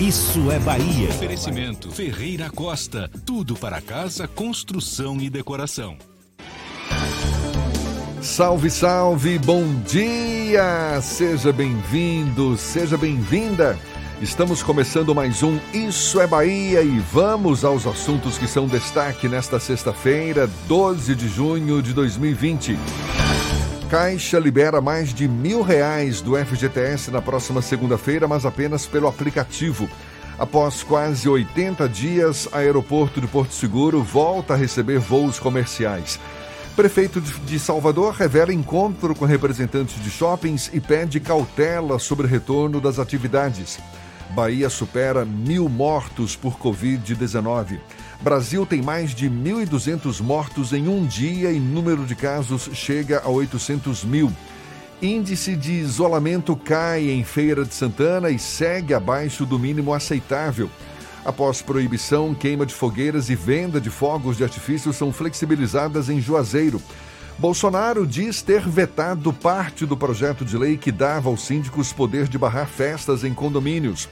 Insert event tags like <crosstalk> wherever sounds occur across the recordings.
Isso é Bahia. Oferecimento Ferreira Costa. Tudo para casa, construção e decoração. Salve, salve, bom dia! Seja bem-vindo, seja bem-vinda. Estamos começando mais um Isso é Bahia e vamos aos assuntos que são destaque nesta sexta-feira, 12 de junho de 2020. Caixa libera mais de mil reais do FGTS na próxima segunda-feira, mas apenas pelo aplicativo. Após quase 80 dias, aeroporto de Porto Seguro volta a receber voos comerciais. Prefeito de Salvador revela encontro com representantes de shoppings e pede cautela sobre retorno das atividades. Bahia supera mil mortos por Covid-19. Brasil tem mais de 1.200 mortos em um dia e número de casos chega a 800 mil. Índice de isolamento cai em Feira de Santana e segue abaixo do mínimo aceitável. Após proibição, queima de fogueiras e venda de fogos de artifício são flexibilizadas em Juazeiro. Bolsonaro diz ter vetado parte do projeto de lei que dava aos síndicos poder de barrar festas em condomínios.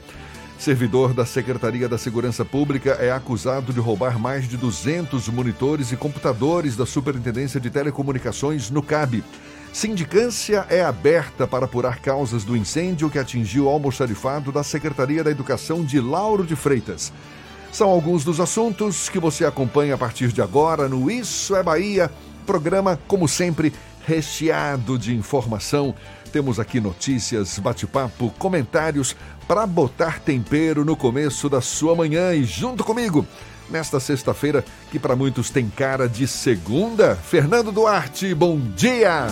Servidor da Secretaria da Segurança Pública é acusado de roubar mais de 200 monitores e computadores da Superintendência de Telecomunicações no CAB. Sindicância é aberta para apurar causas do incêndio que atingiu o almoxarifado da Secretaria da Educação de Lauro de Freitas. São alguns dos assuntos que você acompanha a partir de agora no Isso é Bahia, programa, como sempre, recheado de informação. Temos aqui notícias, bate-papo, comentários para botar tempero no começo da sua manhã e junto comigo nesta sexta-feira, que para muitos tem cara de segunda. Fernando Duarte, bom dia!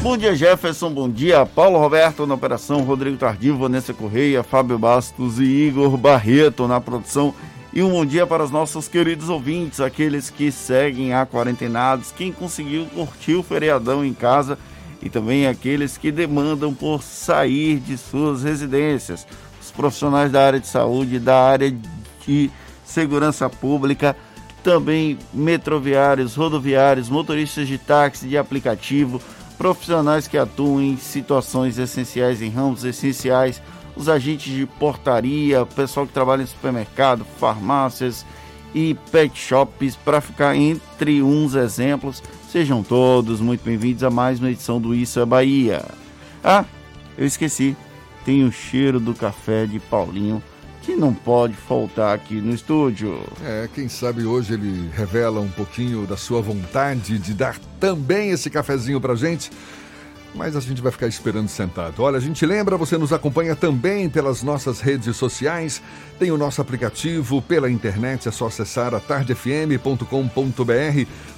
Bom dia, Jefferson. Bom dia, Paulo Roberto na operação, Rodrigo Tardio, Vanessa Correia, Fábio Bastos e Igor Barreto na produção. E um bom dia para os nossos queridos ouvintes, aqueles que seguem a quarentenados, quem conseguiu curtir o feriadão em casa e também aqueles que demandam por sair de suas residências. Os profissionais da área de saúde, da área de segurança pública, também metroviários, rodoviários, motoristas de táxi, de aplicativo, profissionais que atuam em situações essenciais, em ramos essenciais, os agentes de portaria, pessoal que trabalha em supermercado, farmácias e pet shops, para ficar entre uns exemplos. Sejam todos muito bem-vindos a mais uma edição do Isso é Bahia. Ah, eu esqueci, tem o cheiro do café de Paulinho que não pode faltar aqui no estúdio. É, quem sabe hoje ele revela um pouquinho da sua vontade de dar também esse cafezinho pra gente. Mas a gente vai ficar esperando sentado. Olha, a gente lembra, você nos acompanha também pelas nossas redes sociais. Tem o nosso aplicativo pela internet, é só acessar a tardefm.com.br.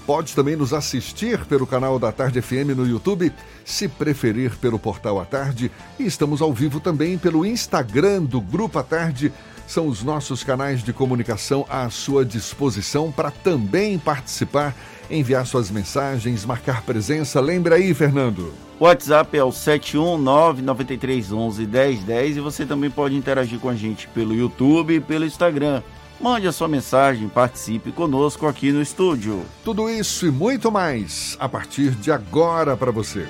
Pode também nos assistir pelo canal da Tarde FM no YouTube, se preferir pelo portal A Tarde. E estamos ao vivo também pelo Instagram do Grupo A Tarde. São os nossos canais de comunicação à sua disposição para também participar, enviar suas mensagens, marcar presença. Lembra aí, Fernando. O WhatsApp é o 71993111010 e você também pode interagir com a gente pelo YouTube e pelo Instagram. Mande a sua mensagem, participe conosco aqui no estúdio. Tudo isso e muito mais a partir de agora para você.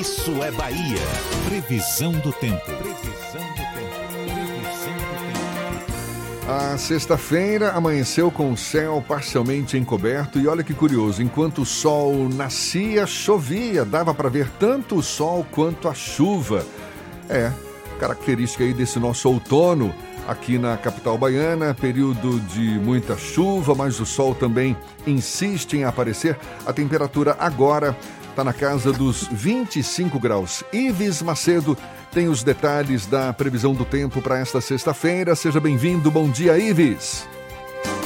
Isso é Bahia. Previsão do tempo. A sexta-feira amanheceu com o céu parcialmente encoberto e olha que curioso, enquanto o sol nascia, chovia, dava para ver tanto o sol quanto a chuva. É, característica aí desse nosso outono, aqui na capital baiana. Período de muita chuva, mas o sol também insiste em aparecer. A temperatura agora está na casa dos 25 graus. Ives Macedo tem os detalhes da previsão do tempo para esta sexta-feira. Seja bem-vindo. Bom dia, Ives.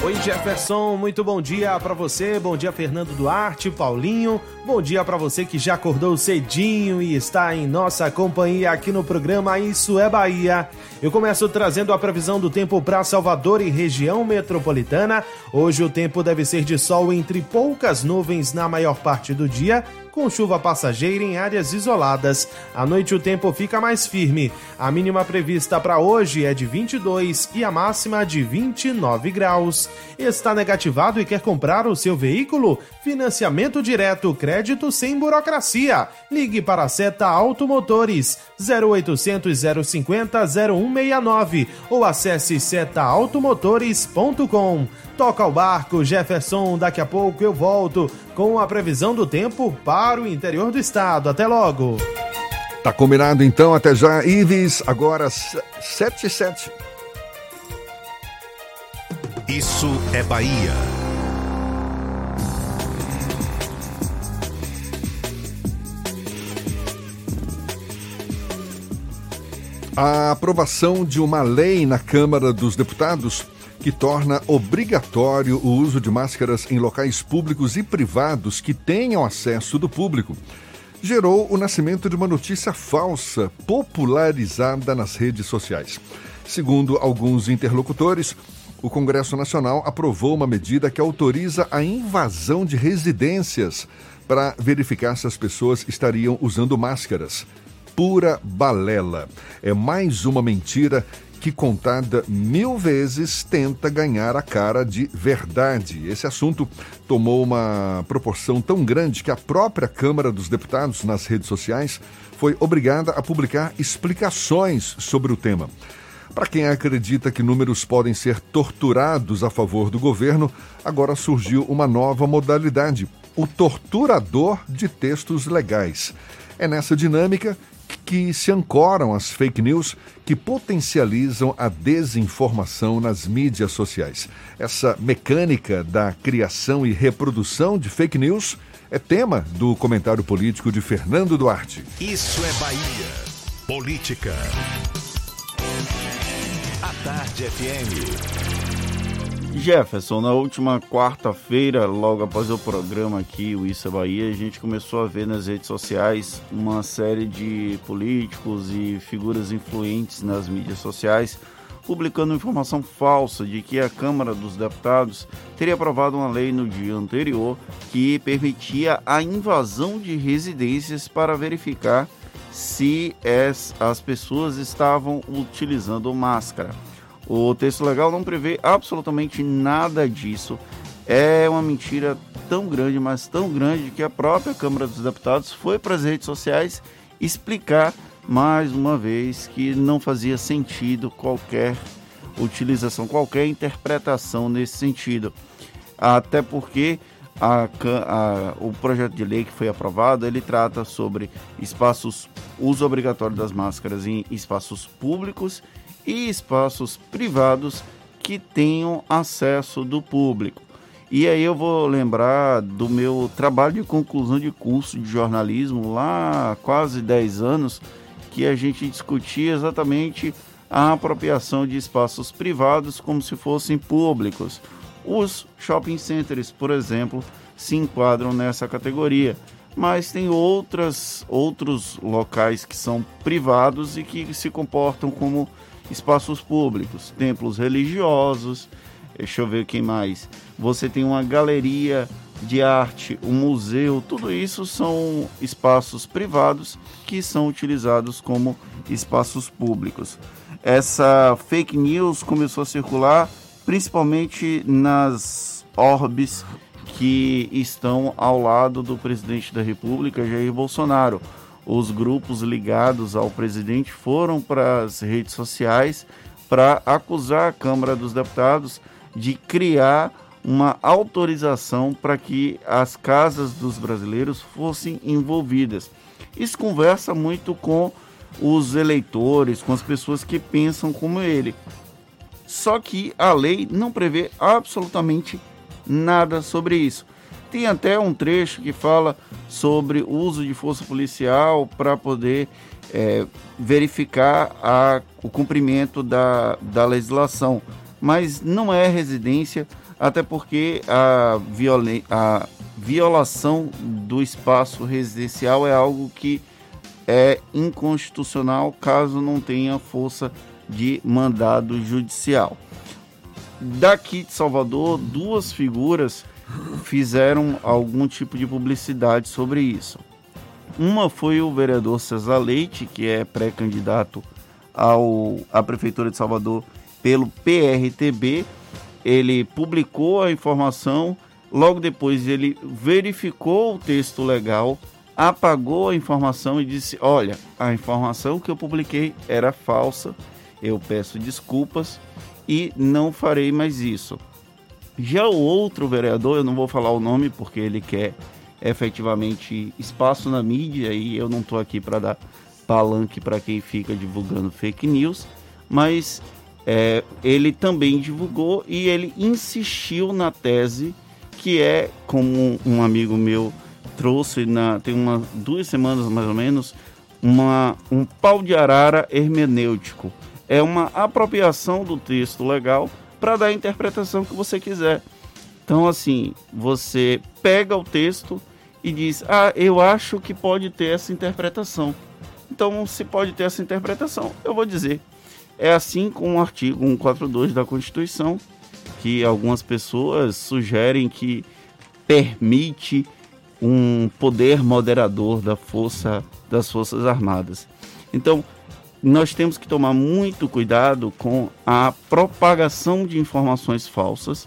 Oi Jefferson, muito bom dia para você. Bom dia Fernando Duarte, Paulinho. Bom dia para você que já acordou cedinho e está em nossa companhia aqui no programa Isso é Bahia. Eu começo trazendo a previsão do tempo para Salvador e região metropolitana. Hoje o tempo deve ser de sol entre poucas nuvens na maior parte do dia com chuva passageira em áreas isoladas. À noite o tempo fica mais firme. A mínima prevista para hoje é de 22 e a máxima de 29 graus. Está negativado e quer comprar o seu veículo? Financiamento direto, crédito sem burocracia. Ligue para a Seta Automotores 0800 050 0169 ou acesse setaautomotores.com. Toca o barco, Jefferson. Daqui a pouco eu volto com a previsão do tempo para o interior do estado. Até logo. Tá combinado então, até já. Ives, agora 7 e 7. Isso é Bahia. A aprovação de uma lei na Câmara dos Deputados que torna obrigatório o uso de máscaras em locais públicos e privados que tenham acesso do público gerou o nascimento de uma notícia falsa popularizada nas redes sociais. Segundo alguns interlocutores, o Congresso Nacional aprovou uma medida que autoriza a invasão de residências para verificar se as pessoas estariam usando máscaras. Pura balela. É mais uma mentira que, contada mil vezes, tenta ganhar a cara de verdade. Esse assunto tomou uma proporção tão grande que a própria Câmara dos Deputados, nas redes sociais, foi obrigada a publicar explicações sobre o tema. Para quem acredita que números podem ser torturados a favor do governo, agora surgiu uma nova modalidade: o torturador de textos legais. É nessa dinâmica que se ancoram as fake news que potencializam a desinformação nas mídias sociais. Essa mecânica da criação e reprodução de fake news é tema do comentário político de Fernando Duarte. Isso é Bahia. Política. A Tarde FM. Jefferson, na última quarta-feira, logo após o programa aqui, o Isso é Bahia, a gente começou a ver nas redes sociais uma série de políticos e figuras influentes nas mídias sociais publicando informação falsa de que a Câmara dos Deputados teria aprovado uma lei no dia anterior que permitia a invasão de residências para verificar se as pessoas estavam utilizando máscara. O texto legal não prevê absolutamente nada disso. É uma mentira tão grande, mas tão grande, que a própria Câmara dos Deputados foi para as redes sociais explicar mais uma vez que não fazia sentido qualquer utilização, qualquer interpretação nesse sentido. Até porque a, a, o projeto de lei que foi aprovado, ele trata sobre espaços, uso obrigatório das máscaras em espaços públicos e espaços privados que tenham acesso do público. E aí eu vou lembrar do meu trabalho de conclusão de curso de jornalismo lá há quase 10 anos, que a gente discutia exatamente a apropriação de espaços privados como se fossem públicos. Os shopping centers, por exemplo, se enquadram nessa categoria, mas tem outras, outros locais que são privados e que se comportam como espaços públicos, templos religiosos, deixa eu ver quem mais. Você tem uma galeria de arte, um museu, tudo isso são espaços privados que são utilizados como espaços públicos. Essa fake news começou a circular principalmente nas orbes que estão ao lado do presidente da República, Jair Bolsonaro os grupos ligados ao presidente foram para as redes sociais para acusar a Câmara dos Deputados de criar uma autorização para que as casas dos brasileiros fossem envolvidas. Isso conversa muito com os eleitores, com as pessoas que pensam como ele. Só que a lei não prevê absolutamente nada sobre isso. Tem até um trecho que fala sobre uso de força policial para poder é, verificar a, o cumprimento da, da legislação, mas não é residência, até porque a, violen, a violação do espaço residencial é algo que é inconstitucional caso não tenha força de mandado judicial. Daqui de Salvador, duas figuras fizeram algum tipo de publicidade sobre isso. Uma foi o vereador César Leite, que é pré-candidato à prefeitura de Salvador pelo PRTB. Ele publicou a informação, logo depois ele verificou o texto legal, apagou a informação e disse: "Olha, a informação que eu publiquei era falsa. Eu peço desculpas e não farei mais isso." Já o outro vereador, eu não vou falar o nome porque ele quer efetivamente espaço na mídia e eu não estou aqui para dar palanque para quem fica divulgando fake news, mas é, ele também divulgou e ele insistiu na tese que é, como um amigo meu trouxe na, tem uma, duas semanas mais ou menos, uma, um pau de arara hermenêutico. É uma apropriação do texto legal para dar a interpretação que você quiser. Então, assim, você pega o texto, e diz: Ah, eu acho que pode ter essa interpretação. Então, se pode ter essa interpretação, eu vou dizer. É assim com o artigo 142 da Constituição, que algumas pessoas sugerem que permite um poder moderador da força das Forças Armadas. Então, nós temos que tomar muito cuidado com a propagação de informações falsas,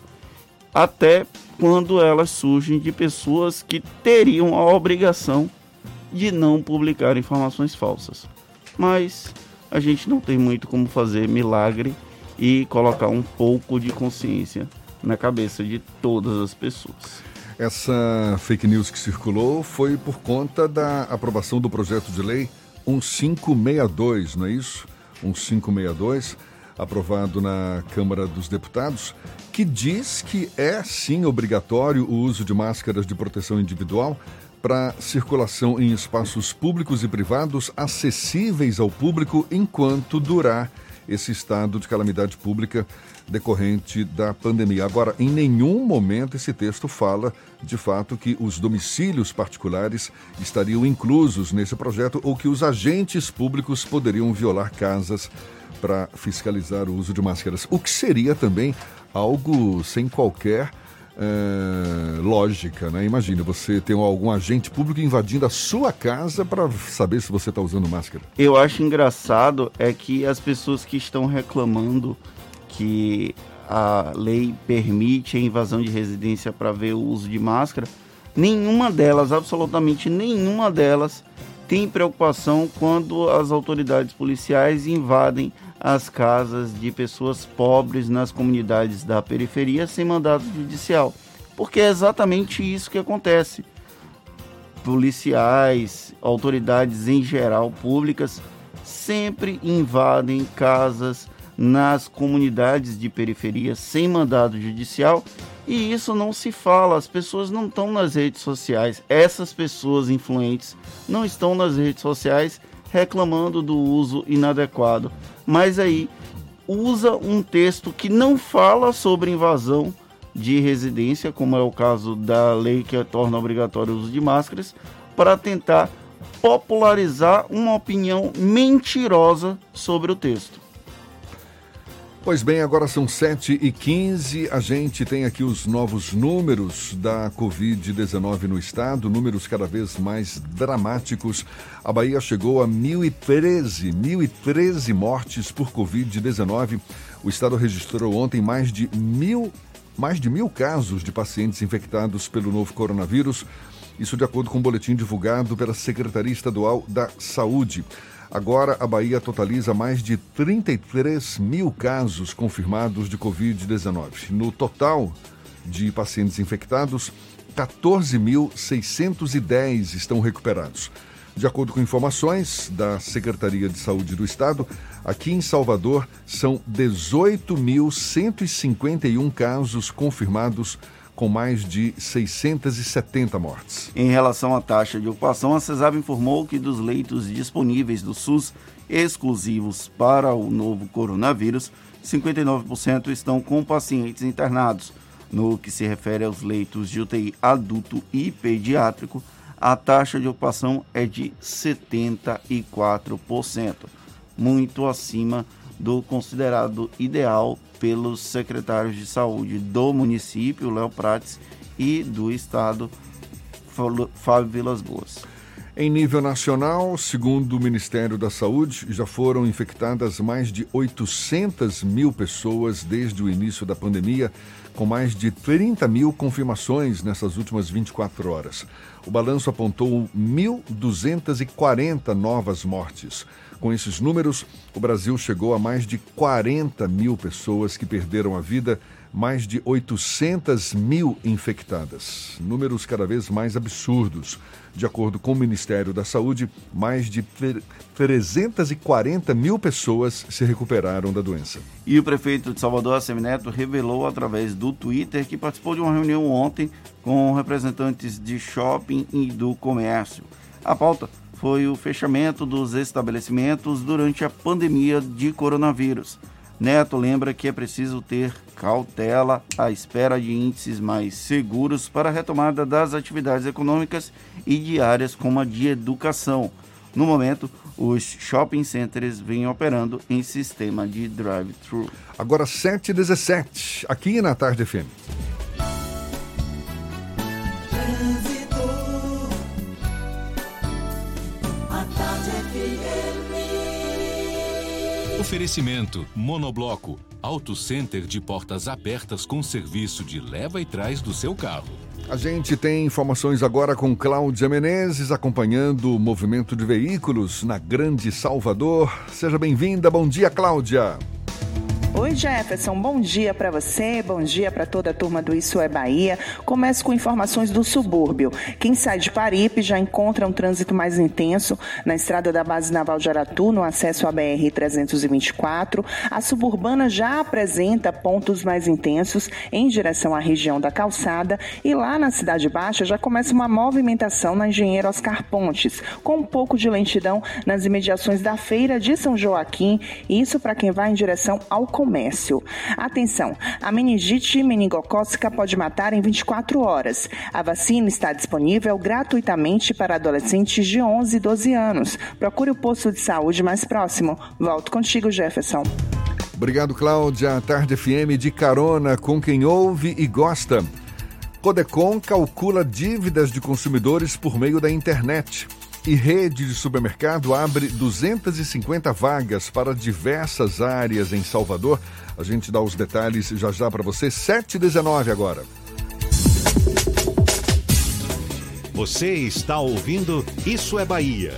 até quando elas surgem de pessoas que teriam a obrigação de não publicar informações falsas. Mas a gente não tem muito como fazer milagre e colocar um pouco de consciência na cabeça de todas as pessoas. Essa fake news que circulou foi por conta da aprovação do projeto de lei 1562, não é isso? 1562 aprovado na Câmara dos Deputados, que diz que é sim obrigatório o uso de máscaras de proteção individual para circulação em espaços públicos e privados acessíveis ao público enquanto durar esse estado de calamidade pública decorrente da pandemia. Agora, em nenhum momento esse texto fala, de fato, que os domicílios particulares estariam inclusos nesse projeto ou que os agentes públicos poderiam violar casas para fiscalizar o uso de máscaras, o que seria também algo sem qualquer é, lógica, né? Imagina, você tem algum agente público invadindo a sua casa para saber se você está usando máscara. Eu acho engraçado é que as pessoas que estão reclamando que a lei permite a invasão de residência para ver o uso de máscara, nenhuma delas, absolutamente nenhuma delas, tem preocupação quando as autoridades policiais invadem as casas de pessoas pobres nas comunidades da periferia sem mandado judicial. Porque é exatamente isso que acontece. Policiais, autoridades em geral públicas, sempre invadem casas nas comunidades de periferia sem mandado judicial e isso não se fala, as pessoas não estão nas redes sociais. Essas pessoas influentes não estão nas redes sociais reclamando do uso inadequado mas aí usa um texto que não fala sobre invasão de residência, como é o caso da lei que torna obrigatório o uso de máscaras, para tentar popularizar uma opinião mentirosa sobre o texto. Pois bem, agora são 7 e 15 A gente tem aqui os novos números da Covid-19 no estado, números cada vez mais dramáticos. A Bahia chegou a 1.013, 1.013 mortes por Covid-19. O estado registrou ontem mais de mil, mais de mil casos de pacientes infectados pelo novo coronavírus. Isso de acordo com o um boletim divulgado pela Secretaria Estadual da Saúde. Agora, a Bahia totaliza mais de 33 mil casos confirmados de Covid-19. No total de pacientes infectados, 14.610 estão recuperados. De acordo com informações da Secretaria de Saúde do Estado, Aqui em Salvador, são 18.151 casos confirmados com mais de 670 mortes. Em relação à taxa de ocupação, a CESAB informou que dos leitos disponíveis do SUS exclusivos para o novo coronavírus, 59% estão com pacientes internados. No que se refere aos leitos de UTI adulto e pediátrico, a taxa de ocupação é de 74%, muito acima do considerado ideal pelos secretários de saúde do município, Léo Prates, e do estado, Fábio Vilas Boas. Em nível nacional, segundo o Ministério da Saúde, já foram infectadas mais de 800 mil pessoas desde o início da pandemia, com mais de 30 mil confirmações nessas últimas 24 horas. O balanço apontou 1.240 novas mortes. Com esses números, o Brasil chegou a mais de 40 mil pessoas que perderam a vida, mais de 800 mil infectadas. Números cada vez mais absurdos. De acordo com o Ministério da Saúde, mais de 340 mil pessoas se recuperaram da doença. E o prefeito de Salvador, Assemineto, revelou através do Twitter que participou de uma reunião ontem com representantes de shopping e do comércio. A pauta foi o fechamento dos estabelecimentos durante a pandemia de coronavírus. Neto lembra que é preciso ter cautela à espera de índices mais seguros para a retomada das atividades econômicas e de áreas como a de educação. No momento, os shopping centers vêm operando em sistema de drive-thru. Agora 7h17, aqui na Tarde FM. Oferecimento Monobloco, Auto Center de portas abertas com serviço de leva e trás do seu carro. A gente tem informações agora com Cláudia Menezes acompanhando o movimento de veículos na Grande Salvador. Seja bem-vinda. Bom dia, Cláudia. Oi, Jefferson. Bom dia para você, bom dia para toda a turma do Isso é Bahia. Começo com informações do subúrbio. Quem sai de Paripe já encontra um trânsito mais intenso na estrada da Base Naval de Aratu, no acesso à BR-324. A suburbana já apresenta pontos mais intensos em direção à região da calçada. E lá na Cidade Baixa já começa uma movimentação na Engenheiro Oscar Pontes, com um pouco de lentidão nas imediações da Feira de São Joaquim. Isso para quem vai em direção ao comércio. Atenção, a meningite meningocócica pode matar em 24 horas. A vacina está disponível gratuitamente para adolescentes de 11 e 12 anos. Procure o posto de saúde mais próximo. Volto contigo, Jefferson. Obrigado, Cláudia. Tarde FM de carona com quem ouve e gosta. Codecon calcula dívidas de consumidores por meio da internet e rede de supermercado abre 250 vagas para diversas áreas em Salvador. A gente dá os detalhes já já para você. 7h19 agora. Você está ouvindo Isso é Bahia.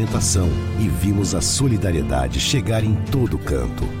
e vimos a solidariedade chegar em todo canto.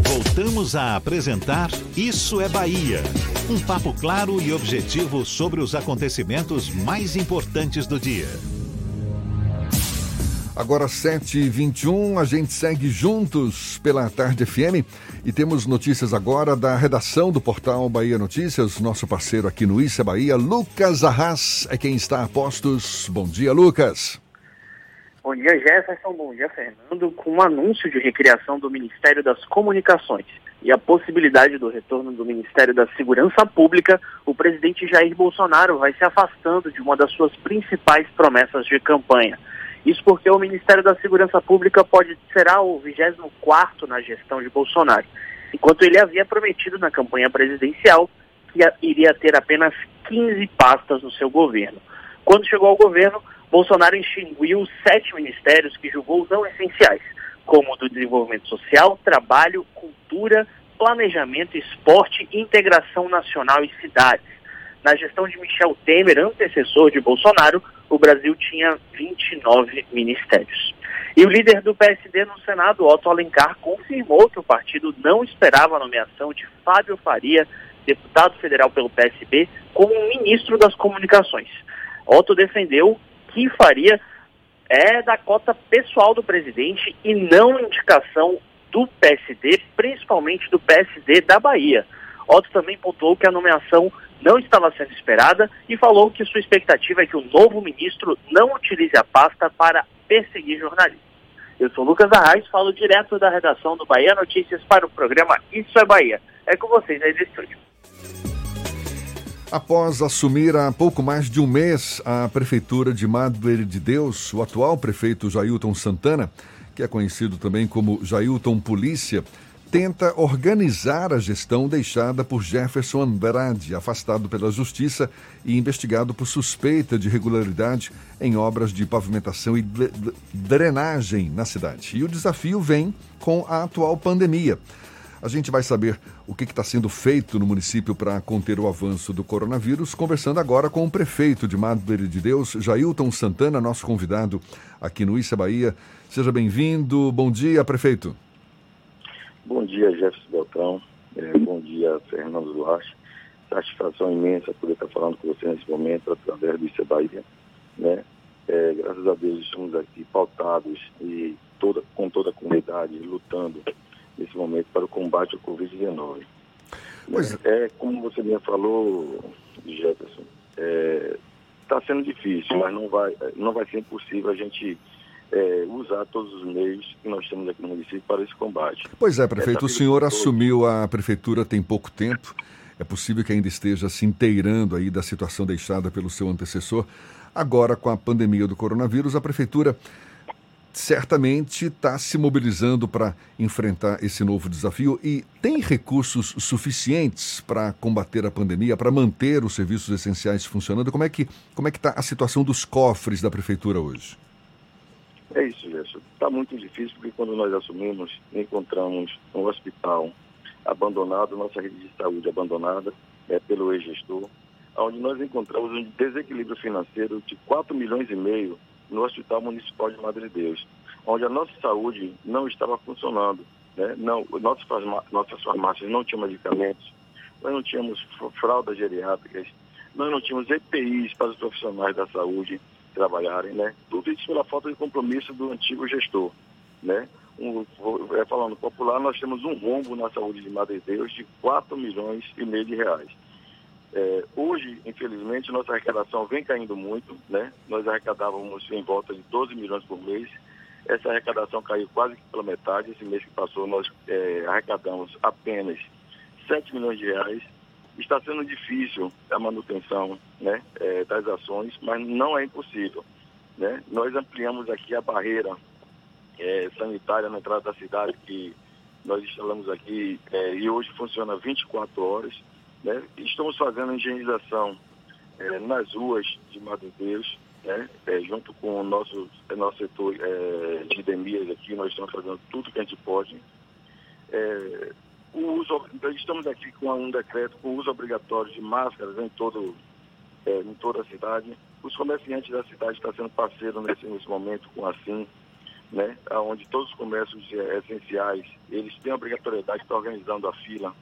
Voltamos a apresentar Isso é Bahia. Um papo claro e objetivo sobre os acontecimentos mais importantes do dia. Agora 7h21, a gente segue juntos pela Tarde FM e temos notícias agora da redação do portal Bahia Notícias, nosso parceiro aqui no Isso é Bahia, Lucas Arras, é quem está a postos. Bom dia, Lucas. Bom dia, Jefferson. Bom dia, Fernando. Com o um anúncio de recriação do Ministério das Comunicações e a possibilidade do retorno do Ministério da Segurança Pública, o presidente Jair Bolsonaro vai se afastando de uma das suas principais promessas de campanha. Isso porque o Ministério da Segurança Pública pode será o 24º na gestão de Bolsonaro, enquanto ele havia prometido na campanha presidencial que iria ter apenas 15 pastas no seu governo. Quando chegou ao governo, Bolsonaro extinguiu sete ministérios que julgou não essenciais, como o do desenvolvimento social, trabalho, cultura, planejamento, esporte, integração nacional e cidades. Na gestão de Michel Temer, antecessor de Bolsonaro, o Brasil tinha 29 ministérios. E o líder do PSD no Senado, Otto Alencar, confirmou que o partido não esperava a nomeação de Fábio Faria, deputado federal pelo PSB, como ministro das Comunicações. Otto defendeu que faria é da cota pessoal do presidente e não indicação do PSD, principalmente do PSD da Bahia. Otto também pontuou que a nomeação não estava sendo esperada e falou que sua expectativa é que o novo ministro não utilize a pasta para perseguir jornalistas. Eu sou Lucas Arraes, falo direto da redação do Bahia Notícias para o programa Isso é Bahia. É com vocês aí do estúdio. Após assumir há pouco mais de um mês a prefeitura de Madre de Deus, o atual prefeito Jailton Santana, que é conhecido também como Jailton Polícia, tenta organizar a gestão deixada por Jefferson Andrade, afastado pela Justiça e investigado por suspeita de irregularidade em obras de pavimentação e drenagem na cidade. E o desafio vem com a atual pandemia. A gente vai saber o que está sendo feito no município para conter o avanço do coronavírus, conversando agora com o prefeito de Madre de Deus, Jailton Santana, nosso convidado aqui no Issa Bahia. Seja bem-vindo. Bom dia, prefeito. Bom dia, Jefferson Beltrão. É, bom dia, Fernando Duarte. Satisfação imensa poder estar falando com você nesse momento através do Issa Bahia. Né? É, graças a Deus estamos aqui pautados e toda, com toda a comunidade lutando nesse momento para o combate ao Covid-19. Pois... É, como você bem falou, Jefferson, está é, tá sendo difícil, mas não vai, não vai ser impossível a gente é, usar todos os meios que nós temos aqui no município para esse combate. Pois é, prefeito, o senhor assumiu a prefeitura tem pouco tempo. É possível que ainda esteja se inteirando aí da situação deixada pelo seu antecessor. Agora, com a pandemia do coronavírus, a prefeitura certamente está se mobilizando para enfrentar esse novo desafio e tem recursos suficientes para combater a pandemia, para manter os serviços essenciais funcionando? Como é que como é que está a situação dos cofres da prefeitura hoje? É isso, Gerson. Está muito difícil porque quando nós assumimos, encontramos um hospital abandonado, nossa rede de saúde abandonada é, pelo ex-gestor, onde nós encontramos um desequilíbrio financeiro de 4 milhões e meio no Hospital Municipal de Madre de Deus, onde a nossa saúde não estava funcionando. Né? Não, nossas, nossas farmácias não tinham medicamentos, nós não tínhamos fraldas geriátricas, nós não tínhamos EPIs para os profissionais da saúde trabalharem, né? Tudo isso pela falta de compromisso do antigo gestor, né? Um, é, falando popular, nós temos um rombo na saúde de Madre de Deus de 4 milhões e meio de reais. É, hoje, infelizmente, nossa arrecadação vem caindo muito, né? Nós arrecadávamos em volta de 12 milhões por mês. Essa arrecadação caiu quase pela metade. Esse mês que passou, nós é, arrecadamos apenas 7 milhões de reais. Está sendo difícil a manutenção né, é, das ações, mas não é impossível. Né? Nós ampliamos aqui a barreira é, sanitária na entrada da cidade, que nós instalamos aqui é, e hoje funciona 24 horas. Né? Estamos fazendo a higienização é, nas ruas de Madeiros, né? É, junto com o nosso, é, nosso setor é, de endemias aqui, nós estamos fazendo tudo que a gente pode. É, o uso, estamos aqui com um decreto com uso obrigatório de máscaras em, todo, é, em toda a cidade. Os comerciantes da cidade estão sendo parceiros nesse, nesse momento com a SIM, né? onde todos os comércios essenciais, eles têm a obrigatoriedade de estar organizando a fila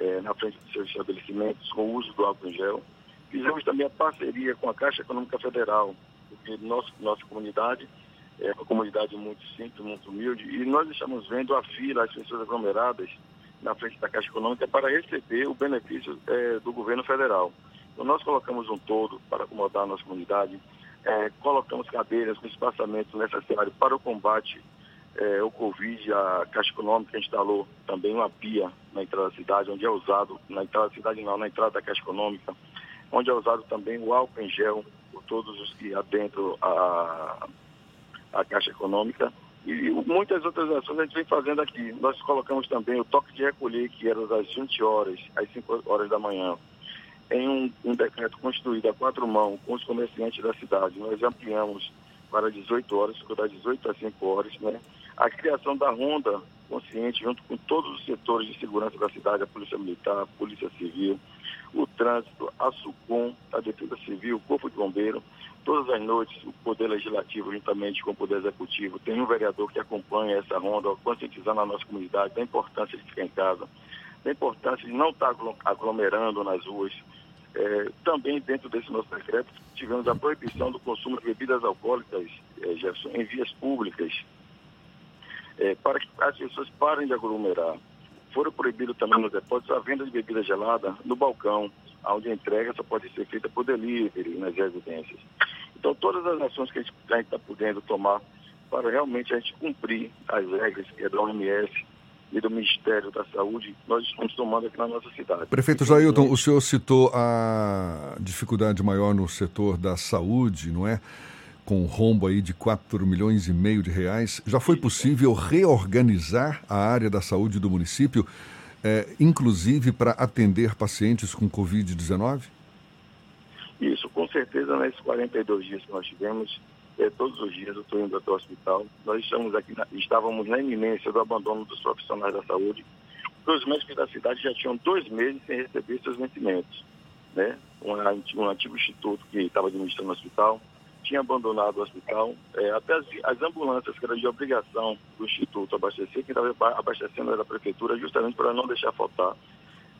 é, na frente dos seus estabelecimentos com o uso do álcool em gel. Fizemos também a parceria com a Caixa Econômica Federal, porque nosso, nossa comunidade é uma comunidade muito simples, muito humilde, e nós estamos vendo a fila, as pessoas aglomeradas na frente da Caixa Econômica para receber o benefício é, do governo federal. Então, nós colocamos um todo para acomodar a nossa comunidade, é, colocamos cadeiras com espaçamento necessário para o combate é, ao Covid. A Caixa Econômica instalou também uma pia na entrada da cidade, onde é usado, na entrada da cidade não, na entrada da Caixa Econômica, onde é usado também o álcool em gel por todos os que adentram a, a Caixa Econômica. E muitas outras ações a gente vem fazendo aqui. Nós colocamos também o toque de recolher, que era das 20 horas às 5 horas da manhã, em um, um decreto construído a quatro mãos com os comerciantes da cidade. Nós ampliamos para 18 horas, ficou das 18 às 5 horas, né? A criação da Ronda Consciente, junto com todos os setores de segurança da cidade, a Polícia Militar, a Polícia Civil, o Trânsito, a SUCOM, a Defesa Civil, o Corpo de Bombeiro. Todas as noites, o Poder Legislativo, juntamente com o Poder Executivo, tem um vereador que acompanha essa ronda, conscientizando a nossa comunidade da importância de ficar em casa, da importância de não estar aglomerando nas ruas. É, também, dentro desse nosso decreto, tivemos a proibição do consumo de bebidas alcoólicas, é, em vias públicas, é, para que as pessoas parem de aglomerar. Foram proibidos também nos depósitos a venda de bebida gelada no balcão, onde a entrega só pode ser feita por delivery nas residências. Então, todas as ações que a gente está podendo tomar para realmente a gente cumprir as regras que é da OMS e do Ministério da Saúde, nós estamos tomando aqui na nossa cidade. Prefeito Jailton, o senhor citou a dificuldade maior no setor da saúde, não é? Com um rombo aí de 4 milhões e meio de reais, já foi possível reorganizar a área da saúde do município, é, inclusive para atender pacientes com Covid-19? Isso, com certeza, nesses 42 dias que nós tivemos, é, todos os dias eu estou indo até o hospital. Nós estamos aqui, na, estávamos na iminência do abandono dos profissionais da saúde. Os médicos da cidade já tinham dois meses sem receber seus vencimentos. Né? Um, um antigo instituto que estava administrando o hospital tinha abandonado o hospital. É, até as, as, ambulâncias, que era de obrigação do Instituto abastecer, quem estava abastecendo era a Prefeitura, justamente para não deixar faltar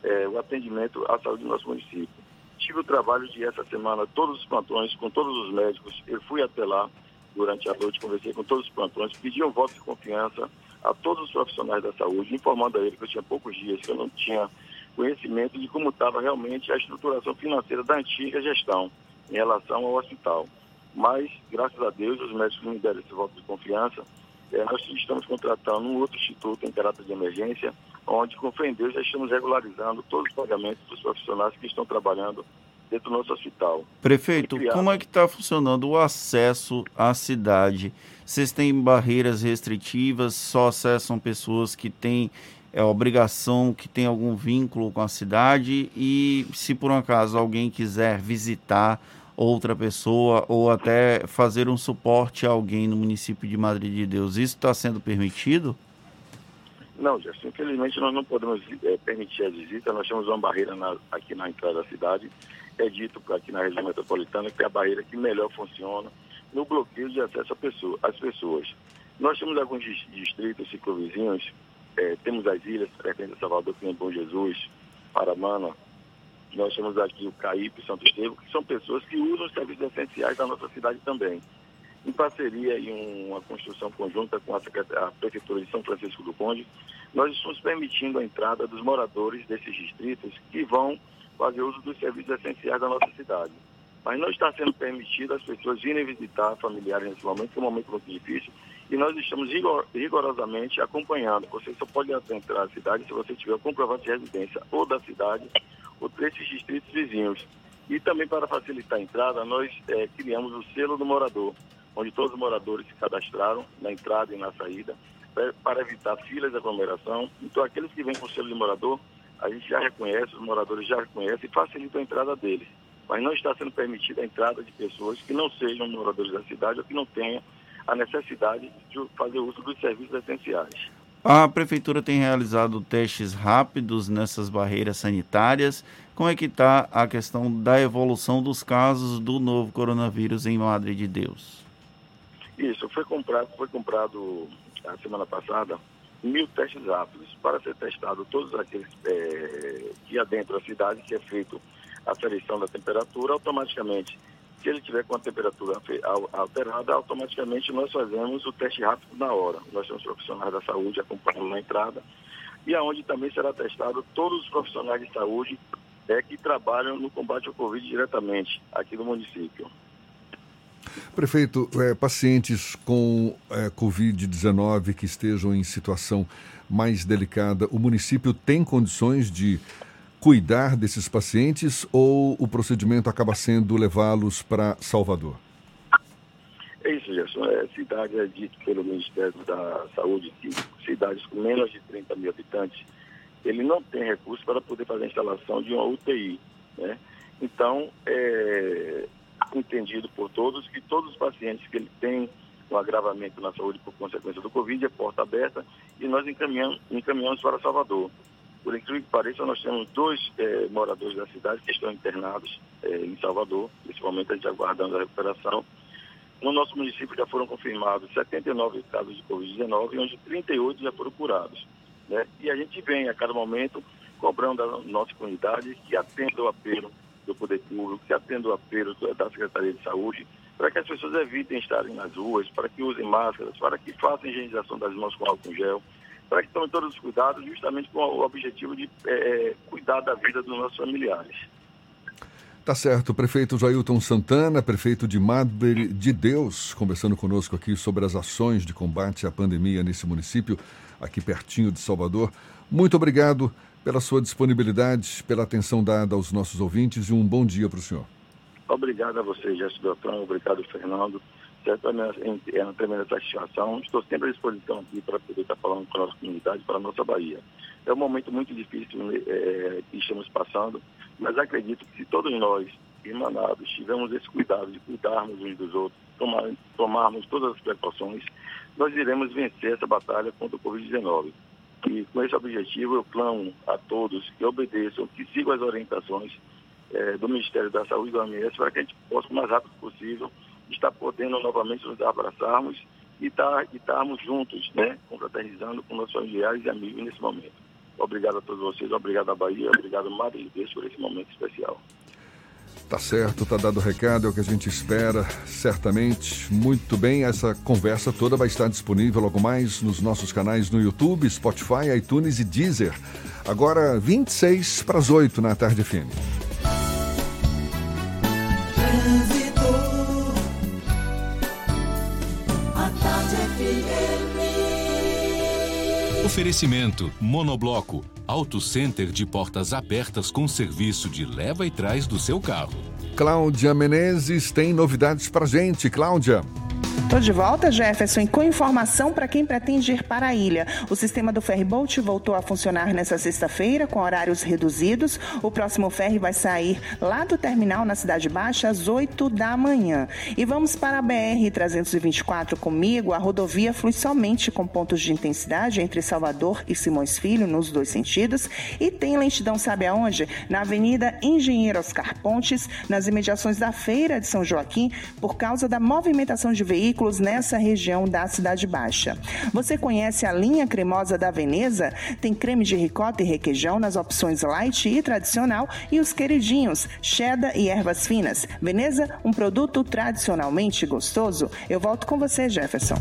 é, o atendimento à saúde do nosso município. Tive o trabalho de essa semana, todos os plantões, com todos os médicos. Eu fui até lá durante a noite, conversei com todos os plantões, pedi um voto de confiança a todos os profissionais da saúde, informando a ele que eu tinha poucos dias, que eu não tinha conhecimento de como estava realmente a estruturação financeira da antiga gestão em relação ao hospital. Mas, graças a Deus, os médicos me deram esse voto de confiança. É, nós estamos contratando um outro instituto em caráter de emergência, onde, com fé em Deus, já estamos regularizando todos os pagamentos dos profissionais que estão trabalhando dentro do nosso hospital. Prefeito, como é que está funcionando o acesso à cidade? Vocês têm barreiras restritivas? Só acessam pessoas que têm é, obrigação, que têm algum vínculo com a cidade? E se por um acaso alguém quiser visitar outra pessoa ou até fazer um suporte a alguém no município de Madre de Deus. Isso está sendo permitido? Não, Jefferson, infelizmente nós não podemos é, permitir a visita, nós temos uma barreira na, aqui na entrada da cidade, é dito aqui na região metropolitana que é a barreira que melhor funciona no bloqueio de acesso pessoa, às pessoas. Nós temos alguns distritos ciclovizinhos, é, temos as ilhas, Pretende Salvador, é Bom Jesus, Paramana, nós temos aqui o CAIP Santo Estevam, que são pessoas que usam os serviços essenciais da nossa cidade também. Em parceria e uma construção conjunta com a, a Prefeitura de São Francisco do Conde, nós estamos permitindo a entrada dos moradores desses distritos que vão fazer uso dos serviços essenciais da nossa cidade. Mas não está sendo permitido as pessoas virem visitar familiares nesse momento, que é um momento muito difícil, e nós estamos rigor, rigorosamente acompanhando. Você só pode adentrar a cidade se você tiver o comprovante de residência ou da cidade por esses distritos vizinhos. E também para facilitar a entrada, nós é, criamos o selo do morador, onde todos os moradores se cadastraram na entrada e na saída, para evitar filas de aglomeração. Então, aqueles que vêm com o selo de morador, a gente já reconhece, os moradores já reconhecem e facilita a entrada deles. Mas não está sendo permitida a entrada de pessoas que não sejam moradores da cidade ou que não tenham a necessidade de fazer uso dos serviços essenciais. A prefeitura tem realizado testes rápidos nessas barreiras sanitárias. Como é que está a questão da evolução dos casos do novo coronavírus em Madre de Deus? Isso, foi comprado, foi comprado a semana passada mil testes rápidos para ser testado todos aqueles é, que adentram a cidade, que é feito a aferição da temperatura, automaticamente se ele tiver com a temperatura alterada, automaticamente nós fazemos o teste rápido na hora. Nós temos profissionais da saúde acompanhando na entrada e aonde também será testado todos os profissionais de saúde é, que trabalham no combate ao Covid diretamente aqui no município. Prefeito, é, pacientes com é, Covid-19 que estejam em situação mais delicada, o município tem condições de cuidar desses pacientes ou o procedimento acaba sendo levá-los para Salvador? É isso, Gerson. É, cidade é dito pelo Ministério da Saúde que cidades com menos de 30 mil habitantes, ele não tem recurso para poder fazer a instalação de uma UTI. Né? Então, é entendido por todos que todos os pacientes que ele tem um agravamento na saúde por consequência do Covid é porta aberta e nós encaminhamos, encaminhamos para Salvador. Por incrível que pareça, nós temos dois é, moradores da cidade que estão internados é, em Salvador, nesse momento a gente aguardando a recuperação. No nosso município já foram confirmados 79 casos de Covid-19, onde 38 já foram curados. Né? E a gente vem a cada momento cobrando a nossa comunidade que atenda o apelo do poder público, que atenda o apelo da Secretaria de Saúde, para que as pessoas evitem estarem nas ruas, para que usem máscaras, para que façam higienização das mãos com álcool gel, para que tomem todos os cuidados, justamente com o objetivo de é, cuidar da vida dos nossos familiares. Tá certo, prefeito Jailton Santana, prefeito de Madre de Deus, conversando conosco aqui sobre as ações de combate à pandemia nesse município, aqui pertinho de Salvador. Muito obrigado pela sua disponibilidade, pela atenção dada aos nossos ouvintes e um bom dia para o senhor. Obrigado a você, Jéssica Beltrão, obrigado, Fernando certamente é uma tremenda satisfação. Estou sempre à disposição aqui para poder estar falando com a nossa comunidade, para a nossa Bahia. É um momento muito difícil é, que estamos passando, mas acredito que se todos nós, irmanados, tivermos esse cuidado de cuidarmos uns dos outros, tomar, tomarmos todas as precauções, nós iremos vencer essa batalha contra o Covid-19. E com esse objetivo eu clamo a todos que obedeçam, que sigam as orientações é, do Ministério da Saúde e do OMS para que a gente possa, o mais rápido possível, estar podendo novamente nos abraçarmos e tá, estarmos juntos, né, confraternizando com nossos familiares e amigos nesse momento. Obrigado a todos vocês, obrigado à Bahia, obrigado Madre de Deus por esse momento especial. Tá certo, tá dado o recado, é o que a gente espera, certamente. Muito bem, essa conversa toda vai estar disponível logo mais nos nossos canais no YouTube, Spotify, iTunes e Deezer. Agora, 26 para as 8 na tarde FM. Oferecimento Monobloco, Auto Center de portas abertas com serviço de leva e trás do seu carro. Cláudia Menezes tem novidades pra gente. Cláudia. Tô de volta, Jefferson, com informação para quem pretende ir para a ilha. O sistema do ferryboat voltou a funcionar nesta sexta-feira, com horários reduzidos. O próximo ferry vai sair lá do terminal na Cidade Baixa às 8 da manhã. E vamos para a BR-324 comigo. A rodovia flui somente com pontos de intensidade entre Salvador e Simões Filho, nos dois sentidos. E tem lentidão, sabe aonde? Na Avenida Engenheiro Oscar Pontes, nas imediações da Feira de São Joaquim, por causa da movimentação de veículos veículos nessa região da Cidade Baixa. Você conhece a linha cremosa da Veneza? Tem creme de ricota e requeijão nas opções light e tradicional e os queridinhos, cheddar e ervas finas. Veneza, um produto tradicionalmente gostoso. Eu volto com você, Jefferson.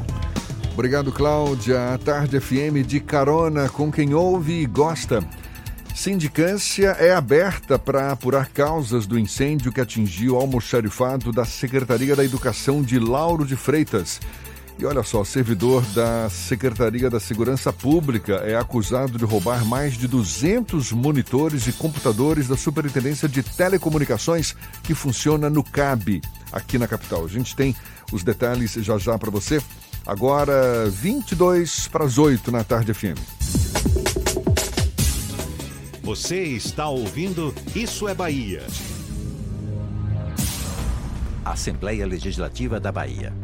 Obrigado, Cláudia. A Tarde FM de carona com quem ouve e gosta. Sindicância é aberta para apurar causas do incêndio que atingiu o almoxarifado da Secretaria da Educação de Lauro de Freitas. E olha só, servidor da Secretaria da Segurança Pública é acusado de roubar mais de 200 monitores e computadores da Superintendência de Telecomunicações que funciona no CAB, aqui na capital. A gente tem os detalhes já já para você. Agora, 22 para as 8 na tarde FM. Você está ouvindo Isso é Bahia. Assembleia Legislativa da Bahia.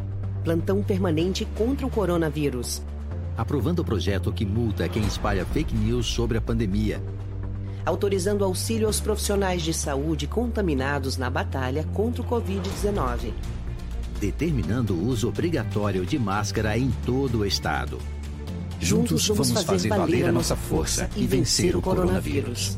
Plantão permanente contra o coronavírus. Aprovando o projeto que multa quem espalha fake news sobre a pandemia. Autorizando auxílio aos profissionais de saúde contaminados na batalha contra o Covid-19. Determinando o uso obrigatório de máscara em todo o estado. Juntos vamos fazer valer a nossa força e vencer o coronavírus.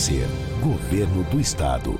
Governo do Estado.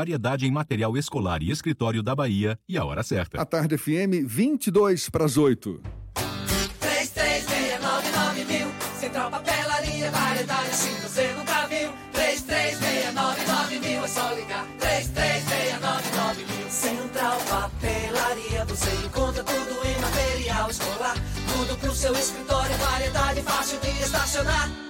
variedade em material escolar e escritório da Bahia e a hora certa. A tarde FM, 22 para as 8. 3369 mil. Central Papelaria, variedade assim você nunca viu. 3369 mil, é só ligar. 3369 mil. Central Papelaria, você encontra tudo em material escolar. Tudo pro seu escritório, variedade fácil de estacionar.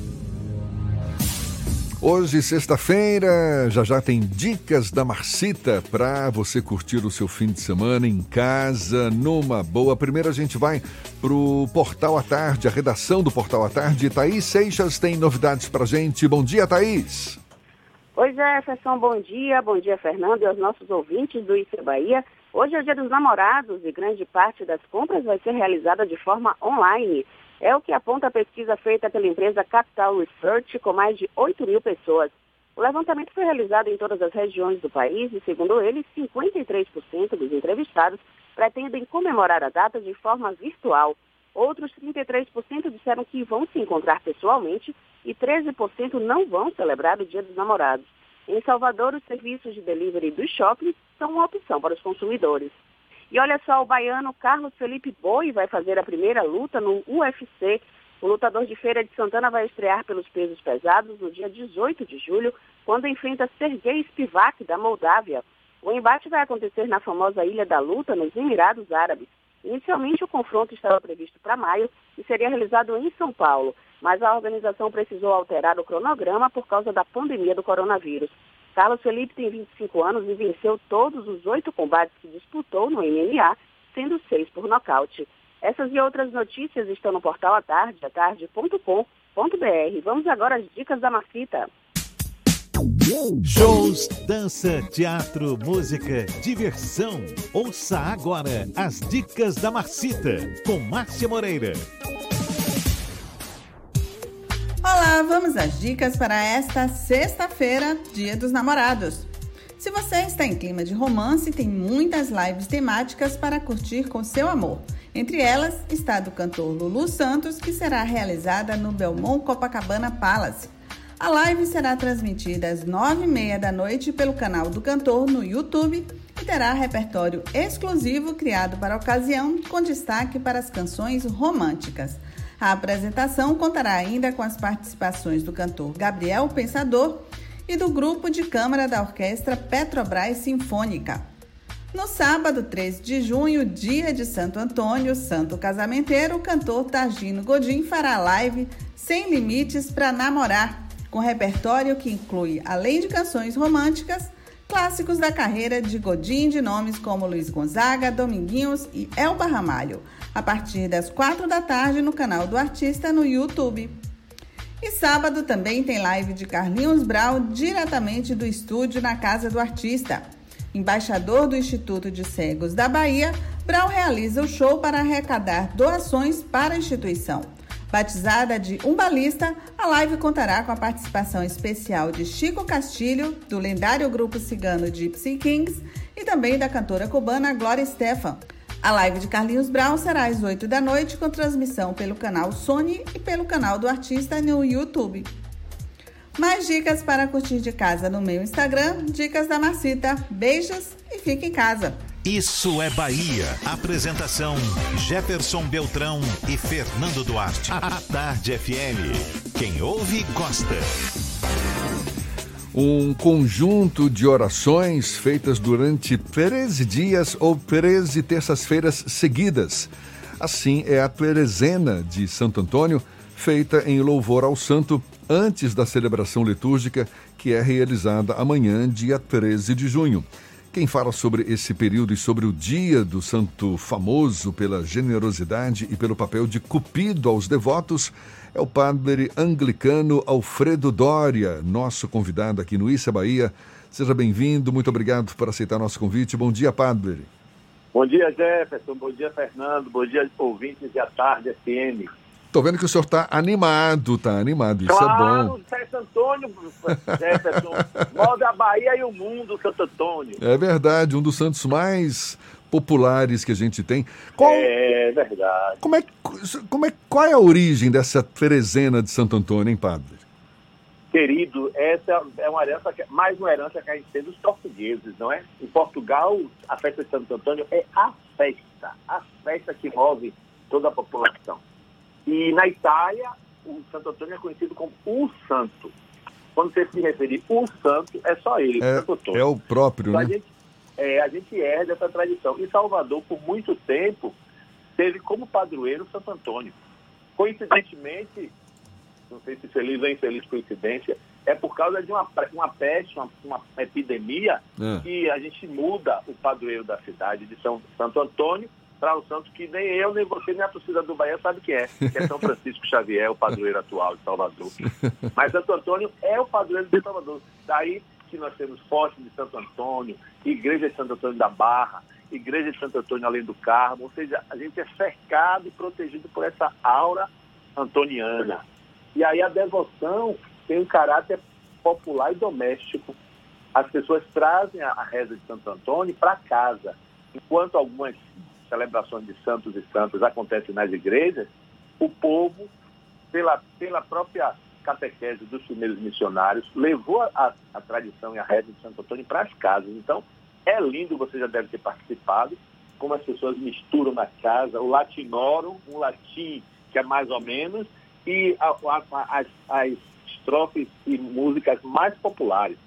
Hoje, sexta-feira, já já tem dicas da Marcita para você curtir o seu fim de semana em casa, numa boa. Primeiro a gente vai pro Portal à Tarde, a redação do Portal à Tarde. Thaís Seixas tem novidades pra gente. Bom dia, Thaís. Oi, Jefferson, bom dia. Bom dia, Fernando, e aos nossos ouvintes do Isso Bahia. Hoje é dia dos namorados e grande parte das compras vai ser realizada de forma online. É o que aponta a pesquisa feita pela empresa Capital Research com mais de 8 mil pessoas. O levantamento foi realizado em todas as regiões do país e, segundo eles, 53% dos entrevistados pretendem comemorar a data de forma virtual. Outros 33% disseram que vão se encontrar pessoalmente e 13% não vão celebrar o Dia dos Namorados. Em Salvador, os serviços de delivery dos shoppings são uma opção para os consumidores. E olha só, o baiano Carlos Felipe Boi vai fazer a primeira luta no UFC. O lutador de Feira de Santana vai estrear pelos pesos pesados no dia 18 de julho, quando enfrenta Sergei Spivak, da Moldávia. O embate vai acontecer na famosa Ilha da Luta, nos Emirados Árabes. Inicialmente, o confronto estava previsto para maio e seria realizado em São Paulo, mas a organização precisou alterar o cronograma por causa da pandemia do coronavírus. Carlos Felipe tem 25 anos e venceu todos os oito combates que disputou no MMA, sendo seis por nocaute. Essas e outras notícias estão no portal à tarde, atarde.com.br. Vamos agora às dicas da Marcita. Shows, dança, teatro, música, diversão. Ouça agora as dicas da Marcita com Márcia Moreira. Olá, vamos às dicas para esta sexta-feira, Dia dos Namorados. Se você está em clima de romance, tem muitas lives temáticas para curtir com seu amor. Entre elas está do cantor Lulu Santos, que será realizada no Belmont Copacabana Palace. A live será transmitida às nove e meia da noite pelo canal do cantor no YouTube e terá repertório exclusivo criado para a ocasião, com destaque para as canções românticas. A apresentação contará ainda com as participações do cantor Gabriel Pensador e do grupo de câmara da Orquestra Petrobras Sinfônica. No sábado, 13 de junho, dia de Santo Antônio, santo casamenteiro, o cantor Targino Godin fará live Sem Limites para Namorar, com repertório que inclui, além de canções românticas, clássicos da carreira de Godin de nomes como Luiz Gonzaga, Dominguinhos e Elba Ramalho, a partir das 4 da tarde no canal do artista no YouTube. E sábado também tem live de Carlinhos Brau diretamente do estúdio na casa do artista. Embaixador do Instituto de Cegos da Bahia, Brau realiza o show para arrecadar doações para a instituição. Batizada de Umbalista, a live contará com a participação especial de Chico Castilho, do lendário grupo cigano Gypsy Kings, e também da cantora cubana Glória Stefan. A live de Carlinhos Brown será às 8 da noite, com transmissão pelo canal Sony e pelo canal do artista no YouTube. Mais dicas para curtir de casa no meu Instagram, Dicas da Marcita. Beijos e fique em casa. Isso é Bahia. Apresentação: Jefferson Beltrão e Fernando Duarte. A Tarde FM. Quem ouve, gosta um conjunto de orações feitas durante 13 dias ou 13 terças-feiras seguidas. Assim é a Terezena de Santo Antônio, feita em louvor ao santo antes da celebração litúrgica, que é realizada amanhã, dia 13 de junho. Quem fala sobre esse período e sobre o dia do santo famoso pela generosidade e pelo papel de cupido aos devotos é o padre anglicano Alfredo Dória, nosso convidado aqui no Issa Bahia. Seja bem-vindo, muito obrigado por aceitar nosso convite. Bom dia, padre. Bom dia, Jefferson. Bom dia, Fernando. Bom dia, ouvintes de A Tarde FM. Tô vendo que o senhor está animado, tá animado. Isso claro, é bom. Santo Antônio, Jefferson. Move a Bahia e o mundo, Santo Antônio. É verdade, um dos santos mais populares que a gente tem. Qual, é verdade. Como é, como é, qual é a origem dessa Teresena de Santo Antônio, hein, padre? Querido, essa é uma herança, mais uma herança que a gente tem dos portugueses, não é? Em Portugal, a festa de Santo Antônio é a festa, a festa que move toda a população. E na Itália, o Santo Antônio é conhecido como o Santo. Quando você se referir o Santo, é só ele, é, Santo Antônio. É o próprio, então, né? A gente, é, a gente herda essa tradição. E Salvador, por muito tempo, teve como padroeiro Santo Antônio. Coincidentemente, não sei se feliz ou infeliz coincidência, é por causa de uma, uma peste, uma, uma epidemia, É. que a gente muda o padroeiro da cidade de São Santo Antônio para o santo que nem eu, nem você, nem a torcida do Bahia sabe que é, que é São Francisco Xavier, o padroeiro atual de Salvador. Mas Santo Antônio é o padroeiro de Salvador. Daí que nós temos Forte de Santo Antônio, Igreja de Santo Antônio da Barra, Igreja de Santo Antônio Além do Carmo, ou seja, a gente é cercado e protegido por essa aura antoniana. E aí a devoção tem um caráter popular e doméstico. As pessoas trazem a reza de Santo Antônio para casa, enquanto algumas celebrações de santos e santas acontecem nas igrejas, o povo, pela, pela própria catequese dos primeiros missionários, levou a, a tradição e a reza de Santo Antônio para as casas. Então, é lindo, você já deve ter participado, como as pessoas misturam na casa o latinorum, um latim que é mais ou menos, e a, a, as, as estrofes e músicas mais populares.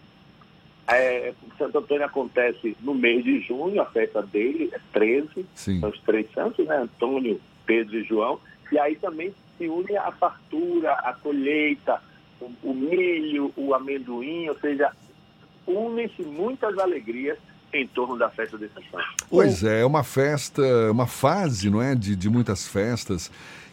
É, Santo Antônio acontece no mês de junho, a festa dele é 13, Sim. são os três santos, né? Antônio, Pedro e João. E aí também se une a fartura, a colheita, o, o milho, o amendoim, ou seja, unem-se muitas alegrias em torno da festa desse santo. Pois é, é uma festa, uma fase, não é, de, de muitas festas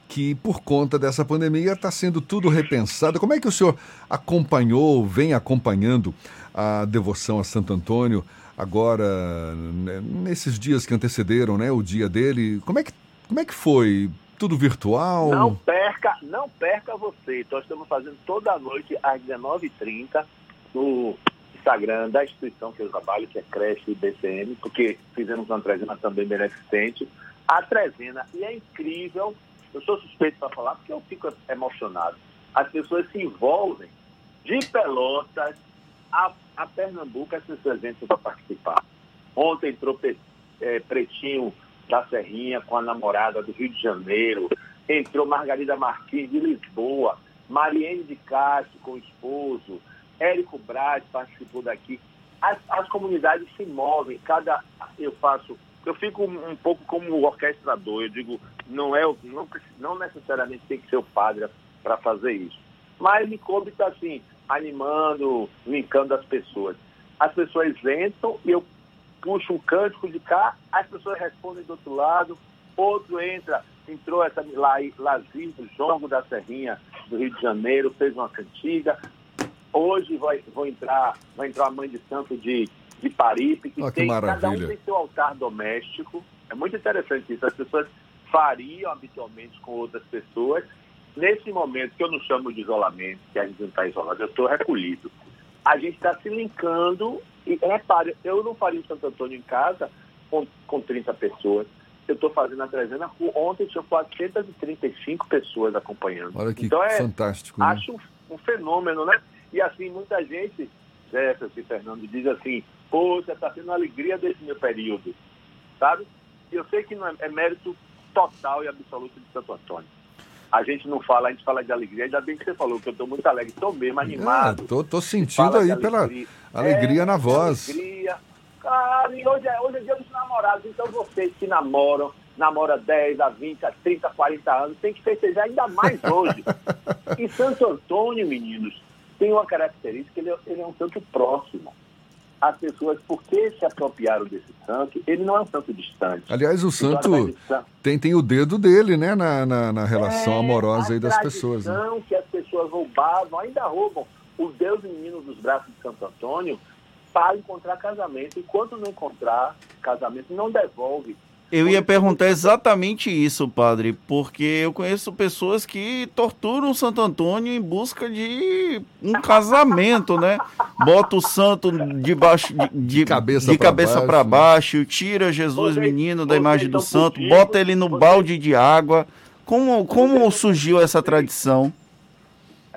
que por conta dessa pandemia está sendo tudo repensado. Como é que o senhor acompanhou, vem acompanhando a devoção a Santo Antônio agora né, nesses dias que antecederam, né, o dia dele? Como é que como é que foi? Tudo virtual? Não perca, não perca você. Nós estamos fazendo toda noite às 19h30 no Instagram da instituição que eu trabalho, que é Creche IBCM, porque fizemos uma trezena também beneficente. A trezena, e é incrível, eu sou suspeito para falar porque eu fico emocionado. As pessoas se envolvem de Pelotas a, a Pernambuco, as pessoas entram para participar. Ontem entrou é, Pretinho da Serrinha com a namorada do Rio de Janeiro, entrou Margarida Martins de Lisboa, Mariene de Castro com o esposo, Érico Braz participou daqui. As, as comunidades se movem, cada eu faço, eu fico um, um pouco como orquestrador, eu digo, não é não, não necessariamente tem que ser o padre para fazer isso. Mas me coube está assim, animando, linkando as pessoas. As pessoas entram e eu puxo um cântico de cá, as pessoas respondem do outro lado, outro entra, entrou essa lá, Lazir do Jongo da Serrinha do Rio de Janeiro, fez uma cantiga. Hoje vai, vou entrar, vai entrar a mãe de santo de, de Paripe, que, que tem, maravilha. cada um tem seu altar doméstico. É muito interessante isso. As pessoas fariam habitualmente com outras pessoas. Nesse momento que eu não chamo de isolamento, que a gente não está isolado, eu estou recolhido. A gente está se linkando e repare, eu não faria o Santo Antônio em casa com, com 30 pessoas. Eu estou fazendo a trezena. Ontem tinha 435 pessoas acompanhando. Olha que então, é, fantástico. Né? Acho um, um, fenômeno, né? E assim, muita gente, Jefferson e Fernando, diz assim, poxa, está sendo uma alegria desse meu período. Sabe? E eu sei que não é, é mérito total e absoluto de Santo Antônio a gente não fala, a gente fala de alegria. Ainda bem que você falou que eu estou muito alegre, estou mesmo animado. É, tô, tô sentindo aí pela alegria, é, na voz. Alegria. Cara, e hoje é, hoje é dia dos namorados, então vocês que namoram, namora 10 a 20, a 30, 40 anos, tem que festejar ainda mais <laughs> hoje. e Santo Antônio, meninos, tem uma característica, ele, é, ele é um santo próximo as pessoas, por que se apropriaram desse santo, ele não é um santo distante. Aliás, o santo tem, tem o dedo dele, né, na, na, na relação é, amorosa aí das pessoas. Né? que as pessoas roubavam, ainda roubam o Deus menino dos braços de Santo Antônio para encontrar casamento. Enquanto não encontrar casamento, não devolve eu ia perguntar exatamente isso, padre, porque eu conheço pessoas que torturam o Santo Antônio em busca de um casamento, né? Bota o santo debaixo de, de, de cabeça, de cabeça para baixo, baixo, tira Jesus menino da imagem do santo, bota ele no balde de água. Como, como surgiu essa tradição?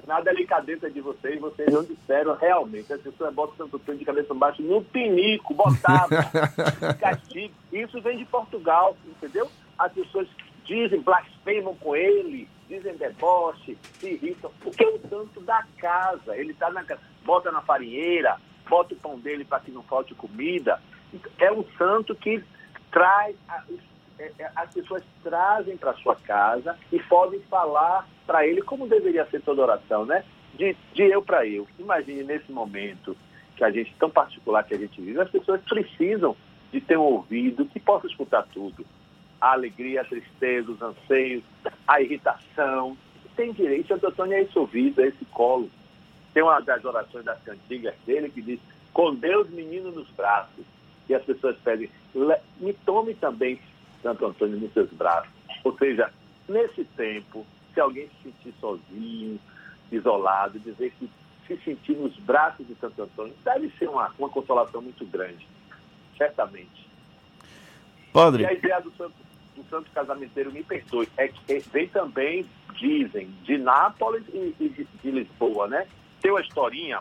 na delicadeza de vocês, vocês não disseram realmente. As pessoas botam Santo Antônio de cabeça baixa no pinico, botavam <laughs> castigo. Isso vem de Portugal, entendeu? As pessoas dizem, blasfemam com ele, dizem deboche, se irritam, porque é o santo da casa. Ele está na casa, bota na farinheira, bota o pão dele para que não falte comida. É um santo que traz é, é, as pessoas trazem para sua casa e podem falar para ele como deveria ser toda oração, né? De, de eu para eu. Imagine nesse momento que a gente, tão particular que a gente vive, as pessoas precisam de ter um ouvido que possa escutar tudo. A alegria, a tristeza, os anseios, a irritação. Tem direito, Santo Antônio é esse ouvido, é esse colo. Tem uma das orações das cantigas dele que diz, com Deus menino nos braços. E as pessoas pedem, me tome também Santo Antônio nos seus braços. Ou seja, nesse tempo, se alguém se sentir sozinho, isolado, dizer que se sentir nos braços de Santo Antônio deve ser uma, uma consolação muito grande, certamente. Padre. E a ideia do santo, do santo casamenteiro, me perdoe, é que vem também, dizem, de Nápoles e, e de, de, Lisboa, né? Tem uma historinha,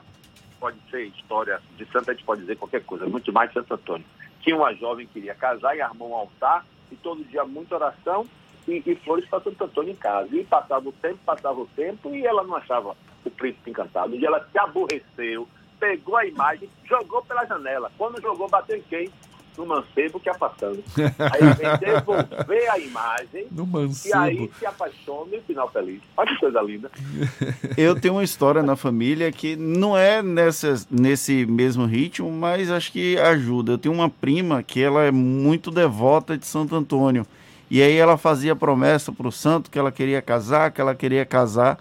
pode ser história de santo, a gente pode dizer qualquer coisa, muito mais de Santo Antônio, que uma jovem queria casar e armou um altar e todo dia muita oração e, e flores para Santo Antônio em casa. E passava o tempo, passava o tempo e ela não achava o príncipe encantado. Dia ela se aborreceu, pegou a imagem, jogou pela janela. Quando jogou, bateu em quem? no mancebo que passando. Aí vem devolver a imagem <laughs> no mancebo. e aí se apaixona e final feliz. Olha que coisa linda. Eu tenho uma história na família que não é nessa, nesse mesmo ritmo, mas acho que ajuda. Eu tenho uma prima que ela é muito devota de Santo Antônio. E aí ela fazia promessa para o santo que ela queria casar, que ela queria casar.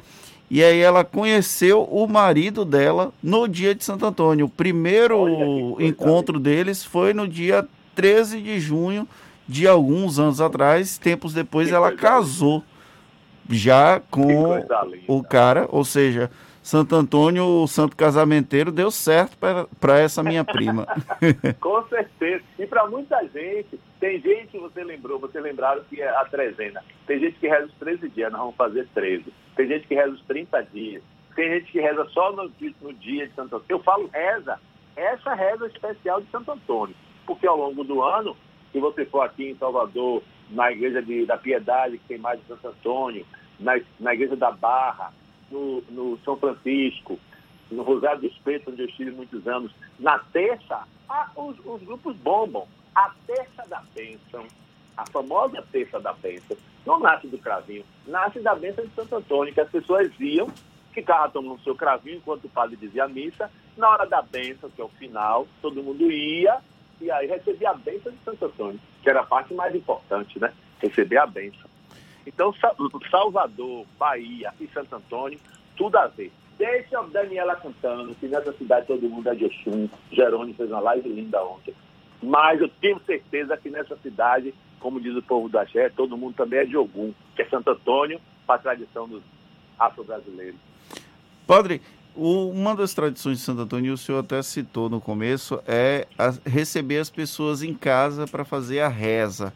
E aí ela conheceu o marido dela no dia de Santo Antônio. O primeiro encontro deles foi no dia 13 de junho de alguns anos atrás. Tempos depois ela casou já com o cara, ou seja, Santo Antônio, o santo casamenteiro, deu certo para essa minha prima. <laughs> Com certeza. E para muita gente, tem gente, você lembrou, você lembraram que é a trezena. Tem gente que reza os 13 dias, nós vamos fazer 13. Tem gente que reza os 30 dias. Tem gente que reza só no, no dia de Santo Antônio. Eu falo reza, essa reza especial de Santo Antônio. Porque ao longo do ano, se você for aqui em Salvador, na igreja de, da Piedade, que tem mais de Santo Antônio, na, na igreja da Barra, no, no São Francisco, no Rosário dos Pretos, onde eu estive muitos anos, na terça, ah, os, os, grupos bombam. A terça da bênção, a famosa terça da bênção, não nasce do cravinho, nasce da bênção de Santo Antônio, que as pessoas iam, ficavam tomando seu cravinho enquanto o padre dizia a missa, na hora da bênção, que é o final, todo mundo ia e aí recebia a bênção de Santo Antônio, que era a parte mais importante, né? Receber a bênção. Então, Salvador, Bahia e Santo Antônio, tudo a ver. Deixa a Daniela cantando, que nessa cidade todo mundo é de Oxum. Jerônimo fez uma live linda ontem. Mas eu tenho certeza que nessa cidade, como diz o povo do Axé, todo mundo também é de Ogum, que é Santo Antônio, para a tradição dos afro-brasileiros. Padre, uma das tradições de Santo Antônio, o senhor até citou no começo, é receber as pessoas em casa para fazer a reza.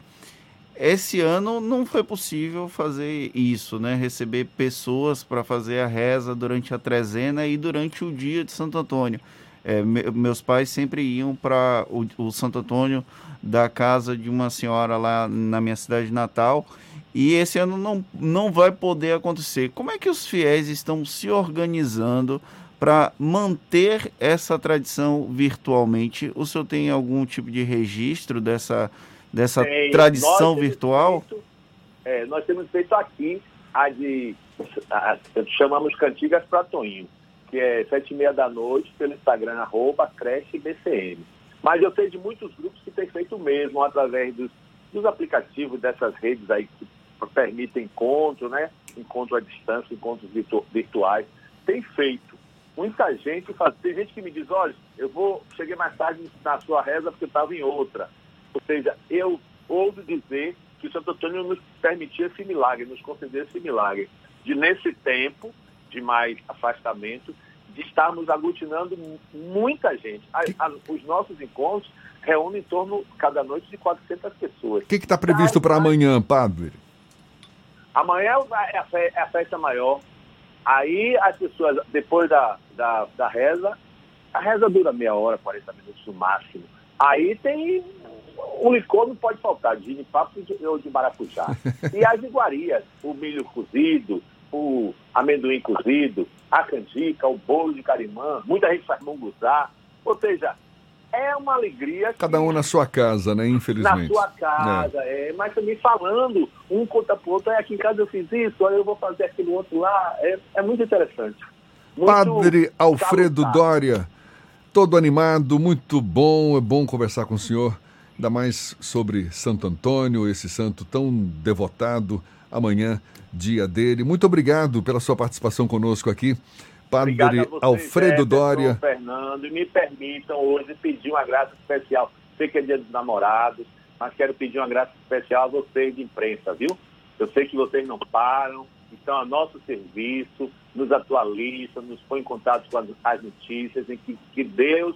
Esse ano não foi possível fazer isso, né? Receber pessoas para fazer a reza durante a trezena e durante o dia de Santo Antônio. É, me, meus pais sempre iam para o, o, Santo Antônio da casa de uma senhora lá na minha cidade natal e esse ano não, não vai poder acontecer. Como é que os fiéis estão se organizando para manter essa tradição virtualmente? O senhor tem algum tipo de registro dessa dessa é, tradição virtual? Feito, é, nós temos feito aqui a de a, chamamos Cantigas para Toinho, que é sete e meia da noite pelo Instagram, arroba creche BCM. Mas eu sei de muitos grupos que têm feito mesmo através dos, dos aplicativos dessas redes aí que permitem encontro, né? Encontro à distância, encontros virtu virtuais. Tem feito. Muita gente faz. Tem gente que me diz, olha, eu vou, cheguei mais tarde na sua reza porque estava em outra. Ou seja, eu ouso dizer que o Santo Antônio nos permitia esse milagre, nos conceder esse milagre, de nesse tempo de mais afastamento, de estarmos aglutinando muita gente. A, a, os nossos encontros reúnem em torno, cada noite, de 400 pessoas. O que está previsto para amanhã, padre? Amanhã é a, é a, festa maior. Aí as pessoas, depois da, da, da reza, a reza dura meia hora, 40 minutos no máximo. Aí tem o licor não pode faltar, de papo ou de maracujá. <laughs> E as iguarias, o milho cozido, o amendoim cozido, a canjica, o bolo de carimã, muita gente faz munguzá. Ou seja, é uma alegria. Cada um na sua casa, né? Infelizmente. Na sua casa, é. é mas também falando, um conta pro outro, aqui em casa eu fiz isso, aí eu vou fazer aquilo outro lá. É, é muito interessante. Muito Padre Alfredo salutado. Dória, todo animado, muito bom, é bom conversar com o senhor ainda mais sobre Santo Antônio, esse santo tão devotado. Amanhã, dia dele. Muito obrigado pela sua participação conosco aqui. Padre você, Alfredo Dória. Fernando, e me permitam hoje pedir uma graça especial. Sei que é dia dos namorados, mas quero pedir uma graça especial a vocês de imprensa, viu? Eu sei que vocês não param, estão a nosso serviço, nos atualizam, nos põem em contato com as, as notícias, em que, que Deus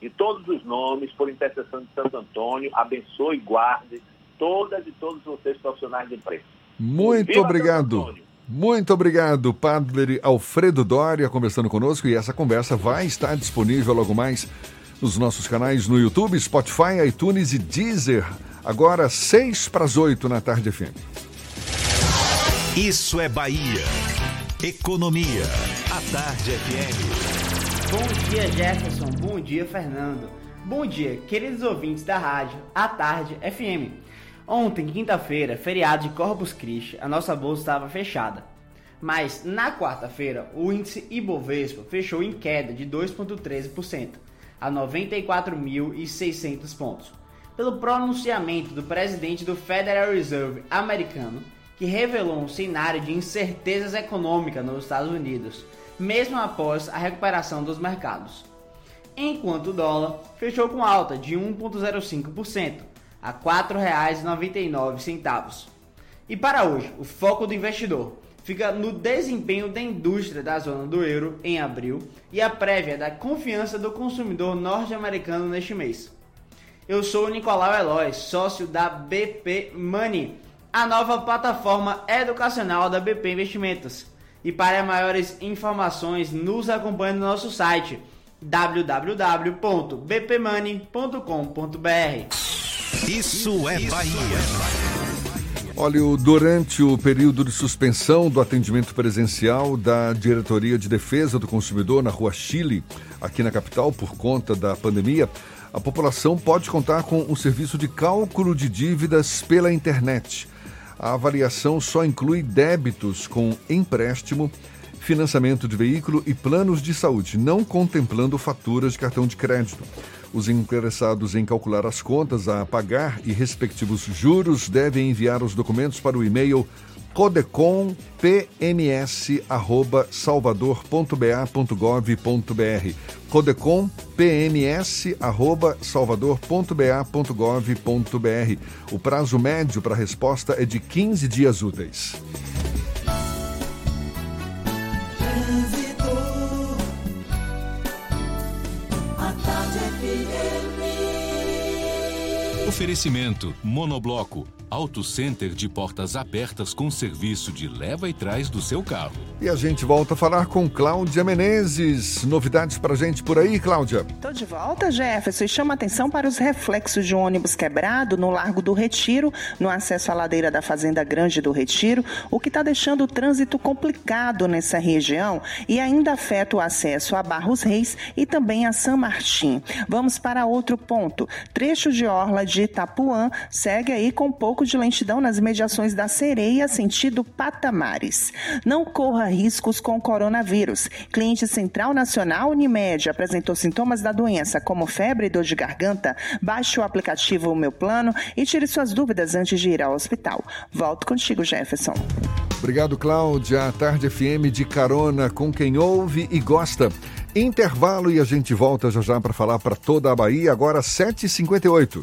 de todos os nomes, por intercessão de Santo Antônio, abençoe e guarde todas e todos vocês profissionais de imprensa. Muito Viva obrigado. Muito obrigado, Padre Alfredo Doria, conversando conosco. E essa conversa vai estar disponível logo mais nos nossos canais no YouTube, Spotify, iTunes e Deezer. Agora, seis para as oito na tarde FM. Isso é Bahia. Economia. A Tarde FM. Bom dia, Jefferson. Bom dia, Fernando. Bom dia, queridos ouvintes da rádio A Tarde FM. Ontem, quinta-feira, feriado de Corpus Christi, a nossa bolsa estava fechada. Mas na quarta-feira, o índice Ibovespa fechou em queda de 2,13% a 94.600 pontos, pelo pronunciamento do presidente do Federal Reserve americano, que revelou um cenário de incertezas econômicas nos Estados Unidos mesmo após a recuperação dos mercados. Enquanto o dólar fechou com alta de 1,05% a R$ 4,99. E para hoje, o foco do investidor fica no desempenho da indústria da zona do euro em abril e a prévia da confiança do consumidor norte-americano neste mês. Eu sou o Nicolau Eloy, sócio da BP Money, a nova plataforma educacional da BP Investimentos. E para maiores informações, nos acompanhe no nosso site www.bpmoney.com.br. Isso é Bahia. Olha, durante o período de suspensão do atendimento presencial da Diretoria de Defesa do Consumidor na Rua Chile, aqui na capital, por conta da pandemia, a população pode contar com um serviço de cálculo de dívidas pela internet. A avaliação só inclui débitos com empréstimo, financiamento de veículo e planos de saúde, não contemplando faturas de cartão de crédito. Os interessados em calcular as contas a pagar e respectivos juros devem enviar os documentos para o e-mail codecompms@salvador.ba.gov.br. codecompms@salvador.ba.gov.br. O prazo médio para a resposta é de 15 dias úteis. Oferecimento Monobloco, Auto Center de portas abertas com serviço de leva e trás do seu carro. E a gente volta a falar com Cláudia Menezes. Novidades pra gente por aí, Cláudia? Tô de volta, Jefferson, e chama atenção para os reflexos de um ônibus quebrado no Largo do Retiro, no acesso à ladeira da Fazenda Grande do Retiro, o que está deixando o trânsito complicado nessa região e ainda afeta o acesso a Barros Reis e também a San Martim. Vamos para outro ponto. Trecho de orla de Itapuã segue aí com um pouco de lentidão nas mediações da Sereia, sentido Patamares. Não corra riscos com o coronavírus. Cliente Central Nacional Unimed apresentou sintomas da doença, como febre e dor de garganta. Baixe o aplicativo Meu Plano e tire suas dúvidas antes de ir ao hospital. Volto contigo, Jefferson. Obrigado, Cláudia. A Tarde FM de carona com quem ouve e gosta. Intervalo e a gente volta já já para falar para toda a Bahia, agora 7h58.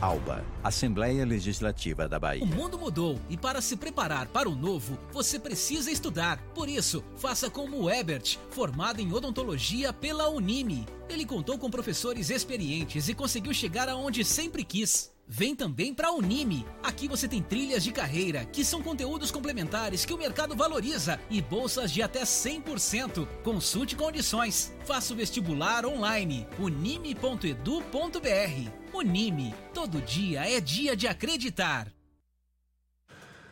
ALBA, Assembleia Legislativa da Bahia. O mundo mudou e para se preparar para o novo, você precisa estudar. Por isso, faça como o Ebert, formado em odontologia pela Unime. Ele contou com professores experientes e conseguiu chegar aonde sempre quis. Vem também para a Unime. Aqui você tem trilhas de carreira, que são conteúdos complementares que o mercado valoriza e bolsas de até 100%. Consulte condições. Faça o vestibular online. unime.edu.br. Unime. Todo dia é dia de acreditar.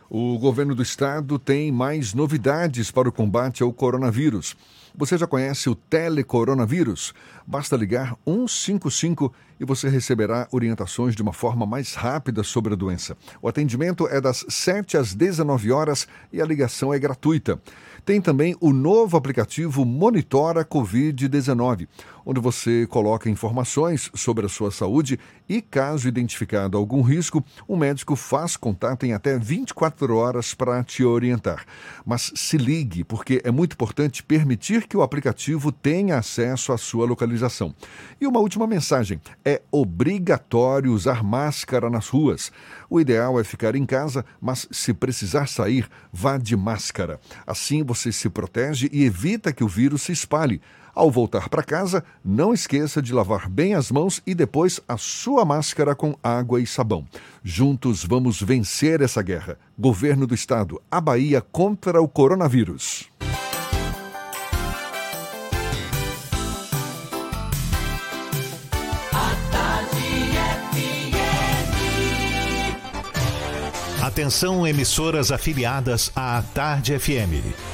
O governo do estado tem mais novidades para o combate ao coronavírus. Você já conhece o telecoronavírus? Basta ligar 155 e você receberá orientações de uma forma mais rápida sobre a doença. O atendimento é das 7 às 19 horas e a ligação é gratuita. Tem também o novo aplicativo Monitora Covid-19, onde você coloca informações sobre a sua saúde e, caso identificado algum risco, o médico faz contato em até 24 horas para te orientar. Mas se ligue, porque é muito importante permitir que o aplicativo tenha acesso à sua localização. E uma última mensagem: é obrigatório usar máscara nas ruas. O ideal é ficar em casa, mas se precisar sair, vá de máscara. Assim você se protege e evita que o vírus se espalhe. Ao voltar para casa, não esqueça de lavar bem as mãos e depois a sua máscara com água e sabão. Juntos vamos vencer essa guerra. Governo do Estado, a Bahia contra o coronavírus. Atenção, emissoras afiliadas à Tarde FM.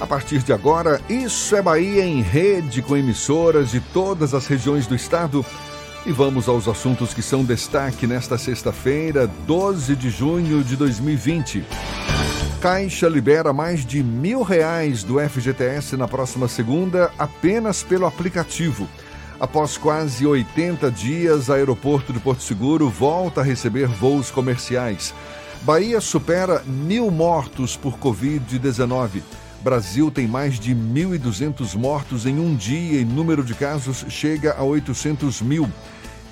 A partir de agora, Isso é Bahia em rede com emissoras de todas as regiões do estado. E vamos aos assuntos que são destaque nesta sexta-feira, 12 de junho de 2020. Caixa libera mais de mil reais do FGTS na próxima segunda apenas pelo aplicativo. Após quase 80 dias, aeroporto de Porto Seguro volta a receber voos comerciais. Bahia supera mil mortos por Covid-19. Brasil tem mais de 1.200 mortos em um dia e número de casos chega a 800 mil.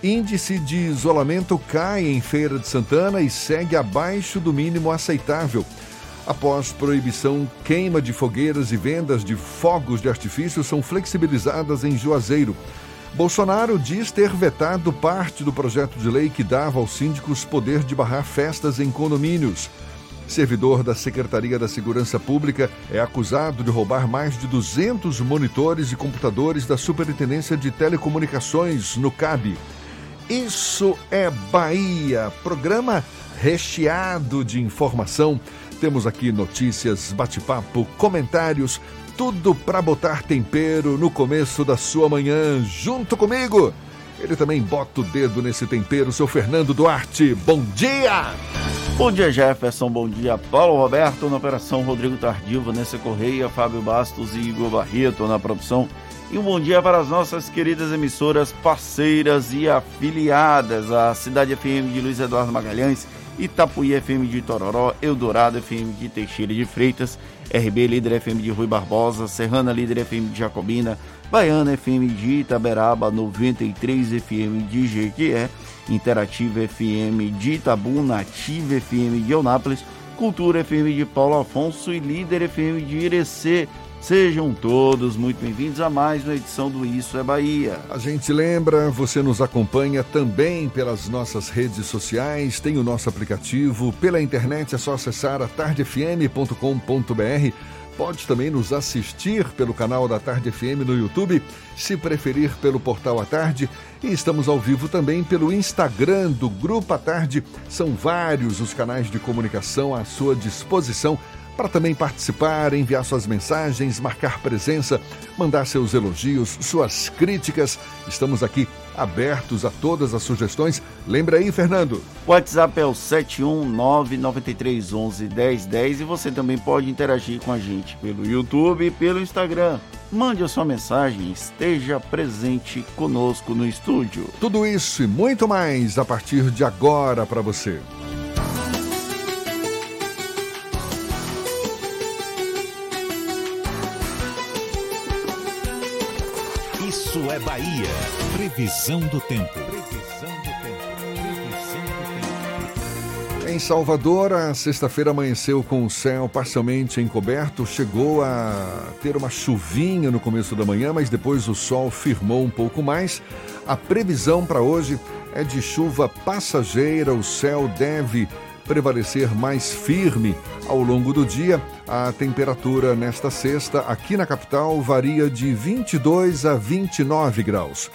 Índice de isolamento cai em Feira de Santana e segue abaixo do mínimo aceitável. Após proibição, queima de fogueiras e vendas de fogos de artifício são flexibilizadas em Juazeiro. Bolsonaro diz ter vetado parte do projeto de lei que dava aos síndicos poder de barrar festas em condomínios. Servidor da Secretaria da Segurança Pública é acusado de roubar mais de 200 monitores e computadores da Superintendência de Telecomunicações no CAB. Isso é Bahia, programa recheado de informação. Temos aqui notícias, bate-papo, comentários, tudo para botar tempero no começo da sua manhã, junto comigo. Ele também bota o dedo nesse tempero, seu Fernando Duarte. Bom dia! Bom dia, Jefferson. Bom dia, Paulo Roberto na operação, Rodrigo Tardio, Vanessa Correia, Fábio Bastos e Igor Barreto na produção. E um bom dia para as nossas queridas emissoras parceiras e afiliadas, a Cidade FM de Luiz Eduardo Magalhães, Itapuí FM de Tororó, Eldorado FM de Teixeira de Freitas, RB Líder FM de Rui Barbosa, Serrana Líder FM de Jacobina, Baiana FM de Itaberaba, 93 FM de Jequié, Interativa FM de Itabu, Nativa FM de Eunápolis, Cultura FM de Paulo Afonso e Líder FM de Irecê. Sejam todos muito bem-vindos a mais uma edição do Isso é Bahia. A gente lembra, você nos acompanha também pelas nossas redes sociais, tem o nosso aplicativo, pela internet é só acessar atardefm.com.br. Pode também nos assistir pelo canal da Tarde FM no YouTube, se preferir pelo portal à tarde. E estamos ao vivo também pelo Instagram do Grupo à Tarde. São vários os canais de comunicação à sua disposição para também participar, enviar suas mensagens, marcar presença, mandar seus elogios, suas críticas. Estamos aqui abertos a todas as sugestões. Lembra aí, Fernando? O WhatsApp é o 71993111010 e você também pode interagir com a gente pelo YouTube e pelo Instagram. Mande a sua mensagem, esteja presente conosco no estúdio. Tudo isso e muito mais a partir de agora para você. Isso é Bahia. Previsão do tempo. Previsão do tempo. Previsão do tempo. Em Salvador, a sexta-feira amanheceu com o céu parcialmente encoberto. Chegou a ter uma chuvinha no começo da manhã, mas depois o sol firmou um pouco mais. A previsão para hoje é de chuva passageira. O céu deve prevalecer mais firme ao longo do dia. A temperatura nesta sexta aqui na capital varia de 22 a 29 graus.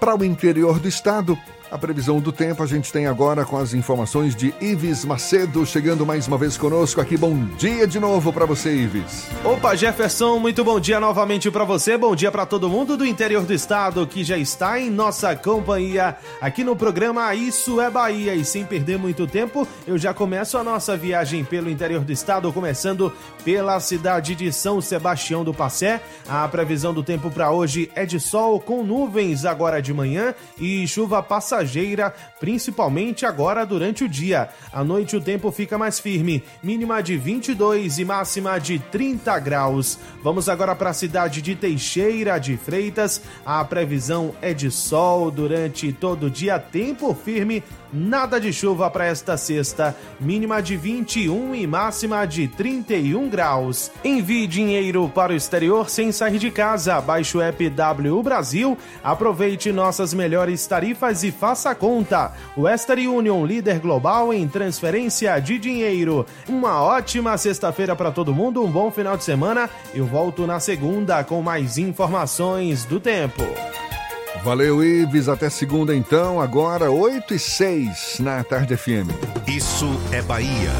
Para o interior do estado, a previsão do tempo a gente tem agora com as informações de Ives Macedo chegando mais uma vez conosco aqui. Bom dia de novo para você, Ives. Opa, Jefferson, muito bom dia novamente para você. Bom dia para todo mundo do interior do estado que já está em nossa companhia aqui no programa Isso é Bahia. E sem perder muito tempo, eu já começo a nossa viagem pelo interior do estado, começando pela cidade de São Sebastião do Passé. A previsão do tempo para hoje é de sol com nuvens agora de manhã e chuva passageira passageira, principalmente agora durante o dia. À noite o tempo fica mais firme, mínima de 22 e máxima de 30 graus. Vamos agora para a cidade de Teixeira de Freitas. A previsão é de sol durante todo o dia, tempo firme Nada de chuva para esta sexta, mínima de 21 e máxima de 31 graus. Envie dinheiro para o exterior sem sair de casa. Baixe o app W Brasil, aproveite nossas melhores tarifas e faça conta. Western Union, líder global em transferência de dinheiro. Uma ótima sexta-feira para todo mundo, um bom final de semana. Eu volto na segunda com mais informações do tempo. Valeu, Ives. Até segunda, então. Agora, 8 e 6 na Tarde FM. Isso é Bahia.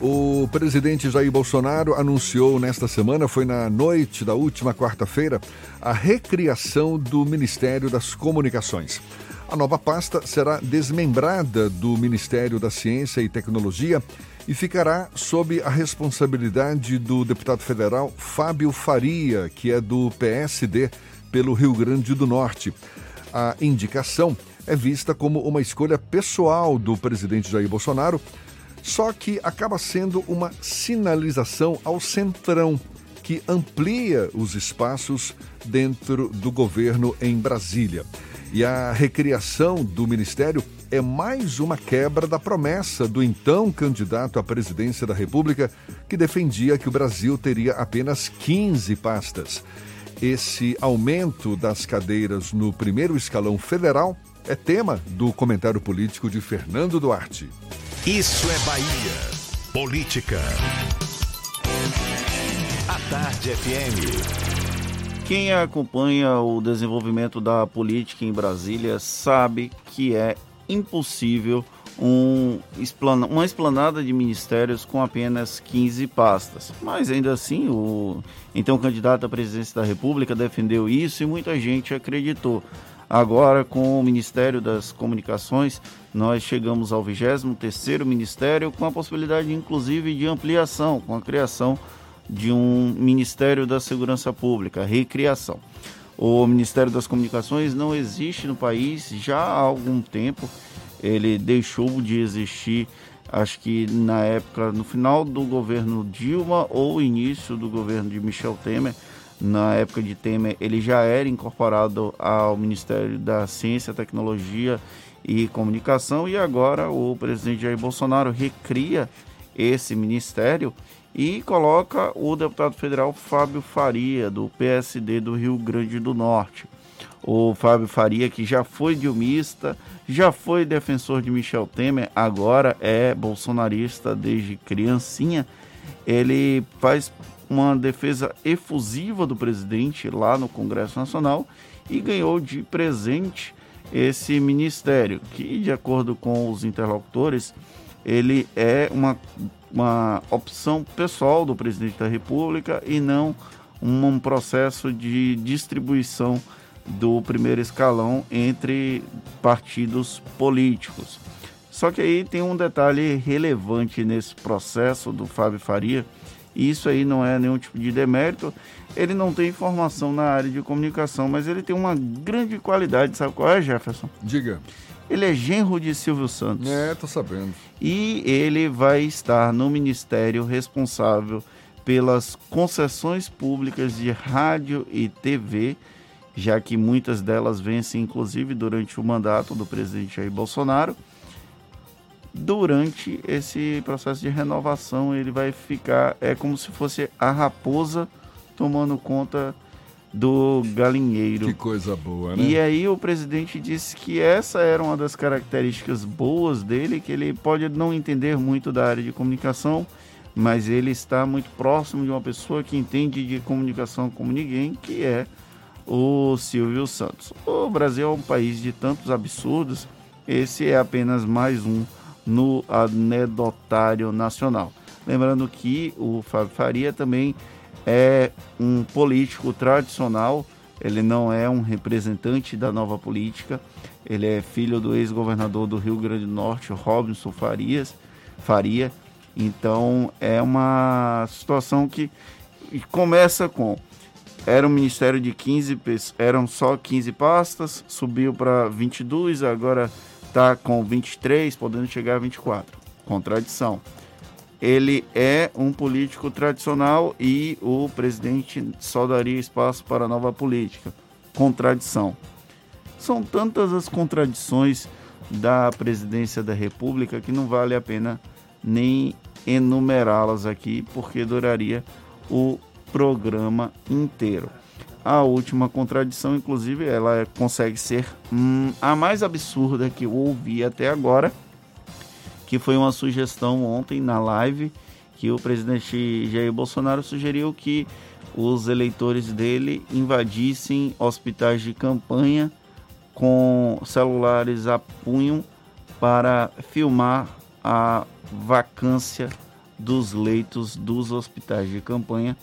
O presidente Jair Bolsonaro anunciou nesta semana, foi na noite da última quarta-feira, a recriação do Ministério das Comunicações. A nova pasta será desmembrada do Ministério da Ciência e Tecnologia e ficará sob a responsabilidade do deputado federal Fábio Faria, que é do PSD pelo Rio Grande do Norte. A indicação é vista como uma escolha pessoal do presidente Jair Bolsonaro, só que acaba sendo uma sinalização ao centrão, que amplia os espaços dentro do governo em Brasília. E a recriação do ministério é mais uma quebra da promessa do então candidato à presidência da República, que defendia que o Brasil teria apenas 15 pastas. Esse aumento das cadeiras no primeiro escalão federal é tema do comentário político de Fernando Duarte. Isso é Bahia. Política. A Tarde FM. Quem acompanha o desenvolvimento da política em Brasília sabe que é impossível um, uma esplanada de ministérios com apenas 15 pastas. Mas ainda assim, o então candidato à presidência da República defendeu isso e muita gente acreditou. Agora, com o Ministério das Comunicações, nós chegamos ao 23º Ministério com a possibilidade, inclusive, de ampliação, com a criação de um Ministério da Segurança Pública, recriação. O Ministério das Comunicações não existe no país já há algum tempo. Ele deixou de existir, acho que na época, no final do governo Dilma ou início do governo de Michel Temer. Na época de Temer, ele já era incorporado ao Ministério da Ciência, Tecnologia e Comunicação e agora o presidente Jair Bolsonaro recria esse ministério e coloca o deputado federal Fábio Faria, do PSD do Rio Grande do Norte. O Fábio Faria, que já foi dilmista, já foi defensor de Michel Temer, agora é bolsonarista desde criancinha. Ele faz uma defesa efusiva do presidente lá no Congresso Nacional e ganhou de presente esse ministério, que, de acordo com os interlocutores, ele é uma uma opção pessoal do presidente da República e não um processo de distribuição do primeiro escalão entre partidos políticos. Só que aí tem um detalhe relevante nesse processo do Fábio Faria, e isso aí não é nenhum tipo de demérito. Ele não tem formação na área de comunicação, mas ele tem uma grande qualidade. Sabe qual é, Jefferson? Diga. Ele é genro de Silvio Santos. É, tô sabendo. E ele vai estar no ministério responsável pelas concessões públicas de rádio e TV, já que muitas delas vencem inclusive durante o mandato do presidente Jair Bolsonaro. Durante esse processo de renovação, ele vai ficar é como se fosse a raposa tomando conta do galinheiro. Que coisa boa, né? E aí o presidente disse que essa era uma das características boas dele, que ele pode não entender muito da área de comunicação, mas ele está muito próximo de uma pessoa que entende de comunicação como ninguém, que é o Silvio Santos. O Brasil é um país de tantos absurdos, esse é apenas mais um no anedotário nacional. Lembrando que o Fábio Faria também é um político tradicional, ele não é um representante da nova política, ele é filho do ex-governador do Rio Grande do Norte, Robinson Farias, Faria. Então é uma situação que começa com era um ministério de 15 pessoas, eram só 15 pastas, subiu para 22, agora está com 23, podendo chegar a 24. Contradição. Ele é um político tradicional e o presidente só daria espaço para a nova política. Contradição. São tantas as contradições da presidência da República que não vale a pena nem enumerá-las aqui, porque duraria o programa inteiro. A última contradição, inclusive, ela consegue ser hum, a mais absurda que eu ouvi até agora, que foi uma sugestão ontem na live que o presidente Jair Bolsonaro sugeriu que os eleitores dele invadissem hospitais de campanha com celulares a punho para filmar a vacância dos leitos dos hospitais de campanha,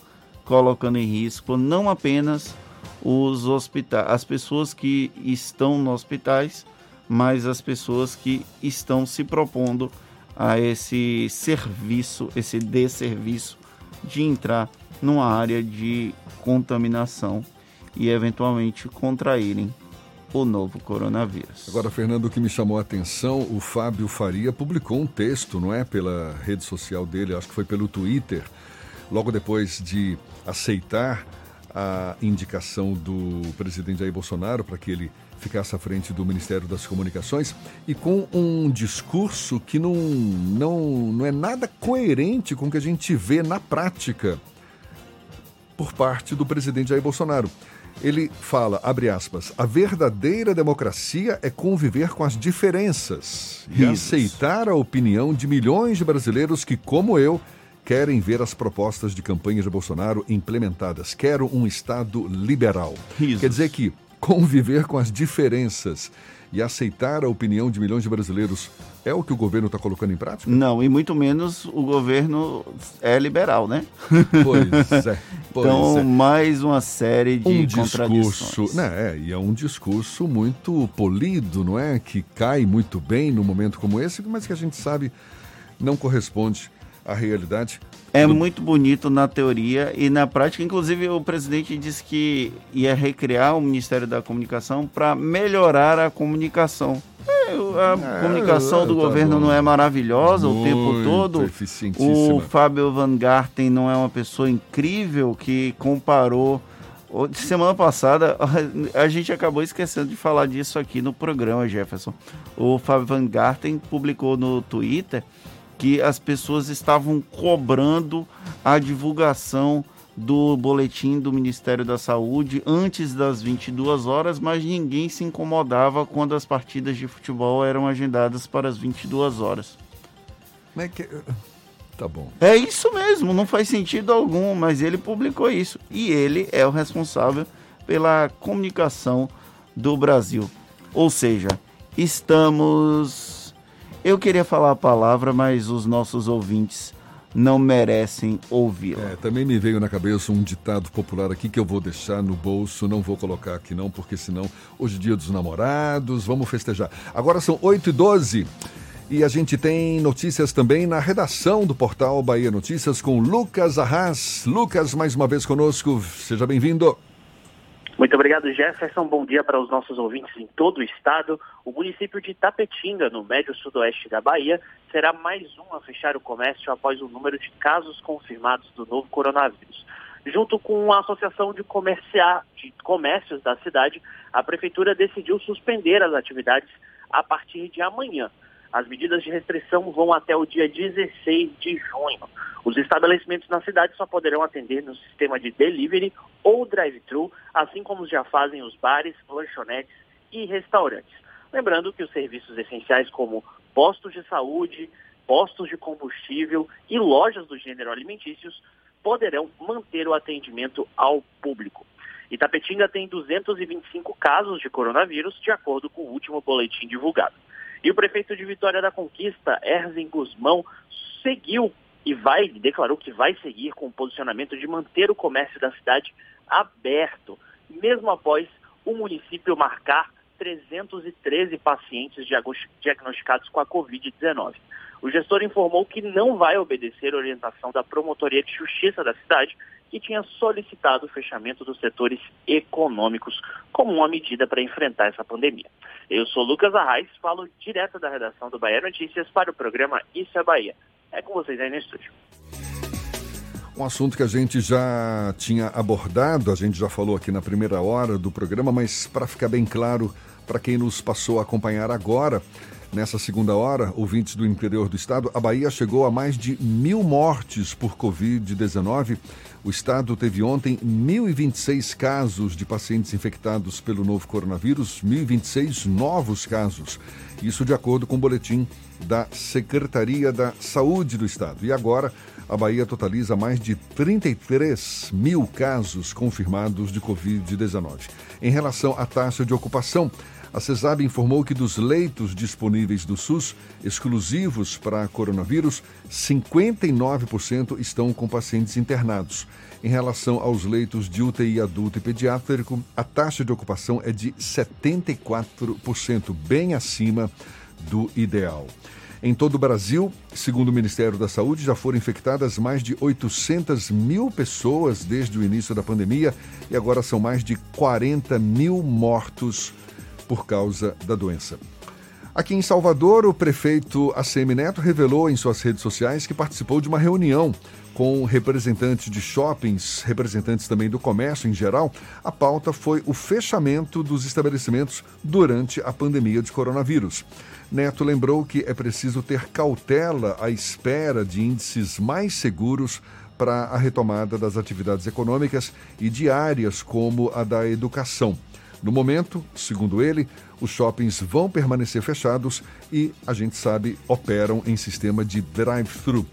colocando em risco não apenas os hospitais, as pessoas que estão nos hospitais, mas as pessoas que estão se propondo a esse serviço, esse desserviço de entrar numa área de contaminação e eventualmente contraírem o novo coronavírus. Agora, Fernando, o que me chamou a atenção, o Fábio Faria publicou um texto, não é, pela rede social dele, acho que foi pelo Twitter, logo depois de aceitar a indicação do presidente Jair Bolsonaro para que ele ficasse à frente do Ministério das Comunicações e com um discurso que não, não, não é nada coerente com o que a gente vê na prática por parte do presidente Jair Bolsonaro. Ele fala, abre aspas, a verdadeira democracia é conviver com as diferenças e aceitar a opinião de milhões de brasileiros que, como eu, querem ver as propostas de campanha de Bolsonaro implementadas. Quero um Estado liberal. Quer dizer que conviver com as diferenças e aceitar a opinião de milhões de brasileiros é o que o governo está colocando em prática? Não, e muito menos o governo é liberal, né? <laughs> Pois é. Pois <laughs> então, é. mais uma série de um contradições. discurso, né? É, e é um discurso muito polido, não é? Que cai muito bem num momento como esse, mas que a gente sabe não corresponde à realidade. É muito bonito na teoria e na prática. Inclusive, o presidente disse que ia recriar o Ministério da Comunicação para melhorar a comunicação. É, a É, comunicação do tá governo bom. não é maravilhosa o tempo Muito todo. O Fábio Van Garten não é uma pessoa incrível que comparou. Semana passada, <laughs> a gente acabou esquecendo de falar disso aqui no programa, Jefferson. O Fábio Van Garten publicou no Twitter que as pessoas estavam cobrando a divulgação do boletim do Ministério da Saúde antes das 22 horas, mas ninguém se incomodava quando as partidas de futebol eram agendadas para as 22 horas. Como é que. Tá bom. É isso mesmo, não faz sentido algum, mas ele publicou isso. E ele é o responsável pela comunicação do Brasil. Ou seja, estamos. Eu queria falar a palavra, mas os nossos ouvintes não merecem ouvi-la. É, também me veio na cabeça um ditado popular aqui que eu vou deixar no bolso, não vou colocar aqui não, porque senão hoje é dia dos namorados, vamos festejar. Agora são 8 e 12 e a gente tem notícias também na redação do portal Bahia Notícias com Lucas Arras. Lucas, mais uma vez conosco, seja bem-vindo. Muito obrigado, Jefferson. Bom dia para os nossos ouvintes em todo o estado. O município de Tapetinga, no médio sudoeste da Bahia, será mais um a fechar o comércio após o número de casos confirmados do novo coronavírus. Junto com a Associação de, de Comércios da cidade, a Prefeitura decidiu suspender as atividades a partir de amanhã. As medidas de restrição vão até o dia 16 de junho. Os estabelecimentos na cidade só poderão atender no sistema de delivery ou drive-thru, assim como já fazem os bares, lanchonetes e restaurantes. Lembrando que os serviços essenciais como postos de saúde, postos de combustível e lojas do gênero alimentícios poderão manter o atendimento ao público. Itapetinga tem 225 casos de coronavírus, de acordo com o último boletim divulgado. E o prefeito de Vitória da Conquista, Erzin Guzmão, seguiu e vai, declarou que vai seguir com o posicionamento de manter o comércio da cidade aberto, mesmo após o município marcar 313 pacientes diagnosticados com a Covid-19. O gestor informou que não vai obedecer a orientação da Promotoria de Justiça da cidade, que tinha solicitado o fechamento dos setores econômicos como uma medida para enfrentar essa pandemia. Eu sou Lucas Arraes, falo direto da redação do Bahia Notícias para o programa Isso é Bahia. É com vocês aí no estúdio. Um assunto que a gente já tinha abordado, a gente já falou aqui na primeira hora do programa, mas para ficar bem claro para quem nos passou a acompanhar agora, nessa segunda hora, ouvintes do interior do estado, a Bahia chegou a mais de mil mortes por Covid-19. O estado teve ontem 1.026 casos de pacientes infectados pelo novo coronavírus, 1.026 novos casos. Isso de acordo com o boletim da Secretaria da Saúde do Estado. E agora, a Bahia totaliza mais de 33 mil casos confirmados de Covid-19. Em relação à taxa de ocupação, a CESAB informou que dos leitos disponíveis do SUS, exclusivos para coronavírus, 59% estão com pacientes internados. Em relação aos leitos de UTI adulto e pediátrico, a taxa de ocupação é de 74%, bem acima do ideal. Em todo o Brasil, segundo o Ministério da Saúde, já foram infectadas mais de 800 mil pessoas desde o início da pandemia e agora são mais de 40 mil mortos por causa da doença. Aqui em Salvador, o prefeito ACM Neto revelou em suas redes sociais que participou de uma reunião com representantes de shoppings, representantes também do comércio em geral. A pauta foi o fechamento dos estabelecimentos durante a pandemia de coronavírus. Neto lembrou que é preciso ter cautela à espera de índices mais seguros para a retomada das atividades econômicas e de áreas como a da educação. No momento, segundo ele, os shoppings vão permanecer fechados e, a gente sabe, operam em sistema de drive-thru.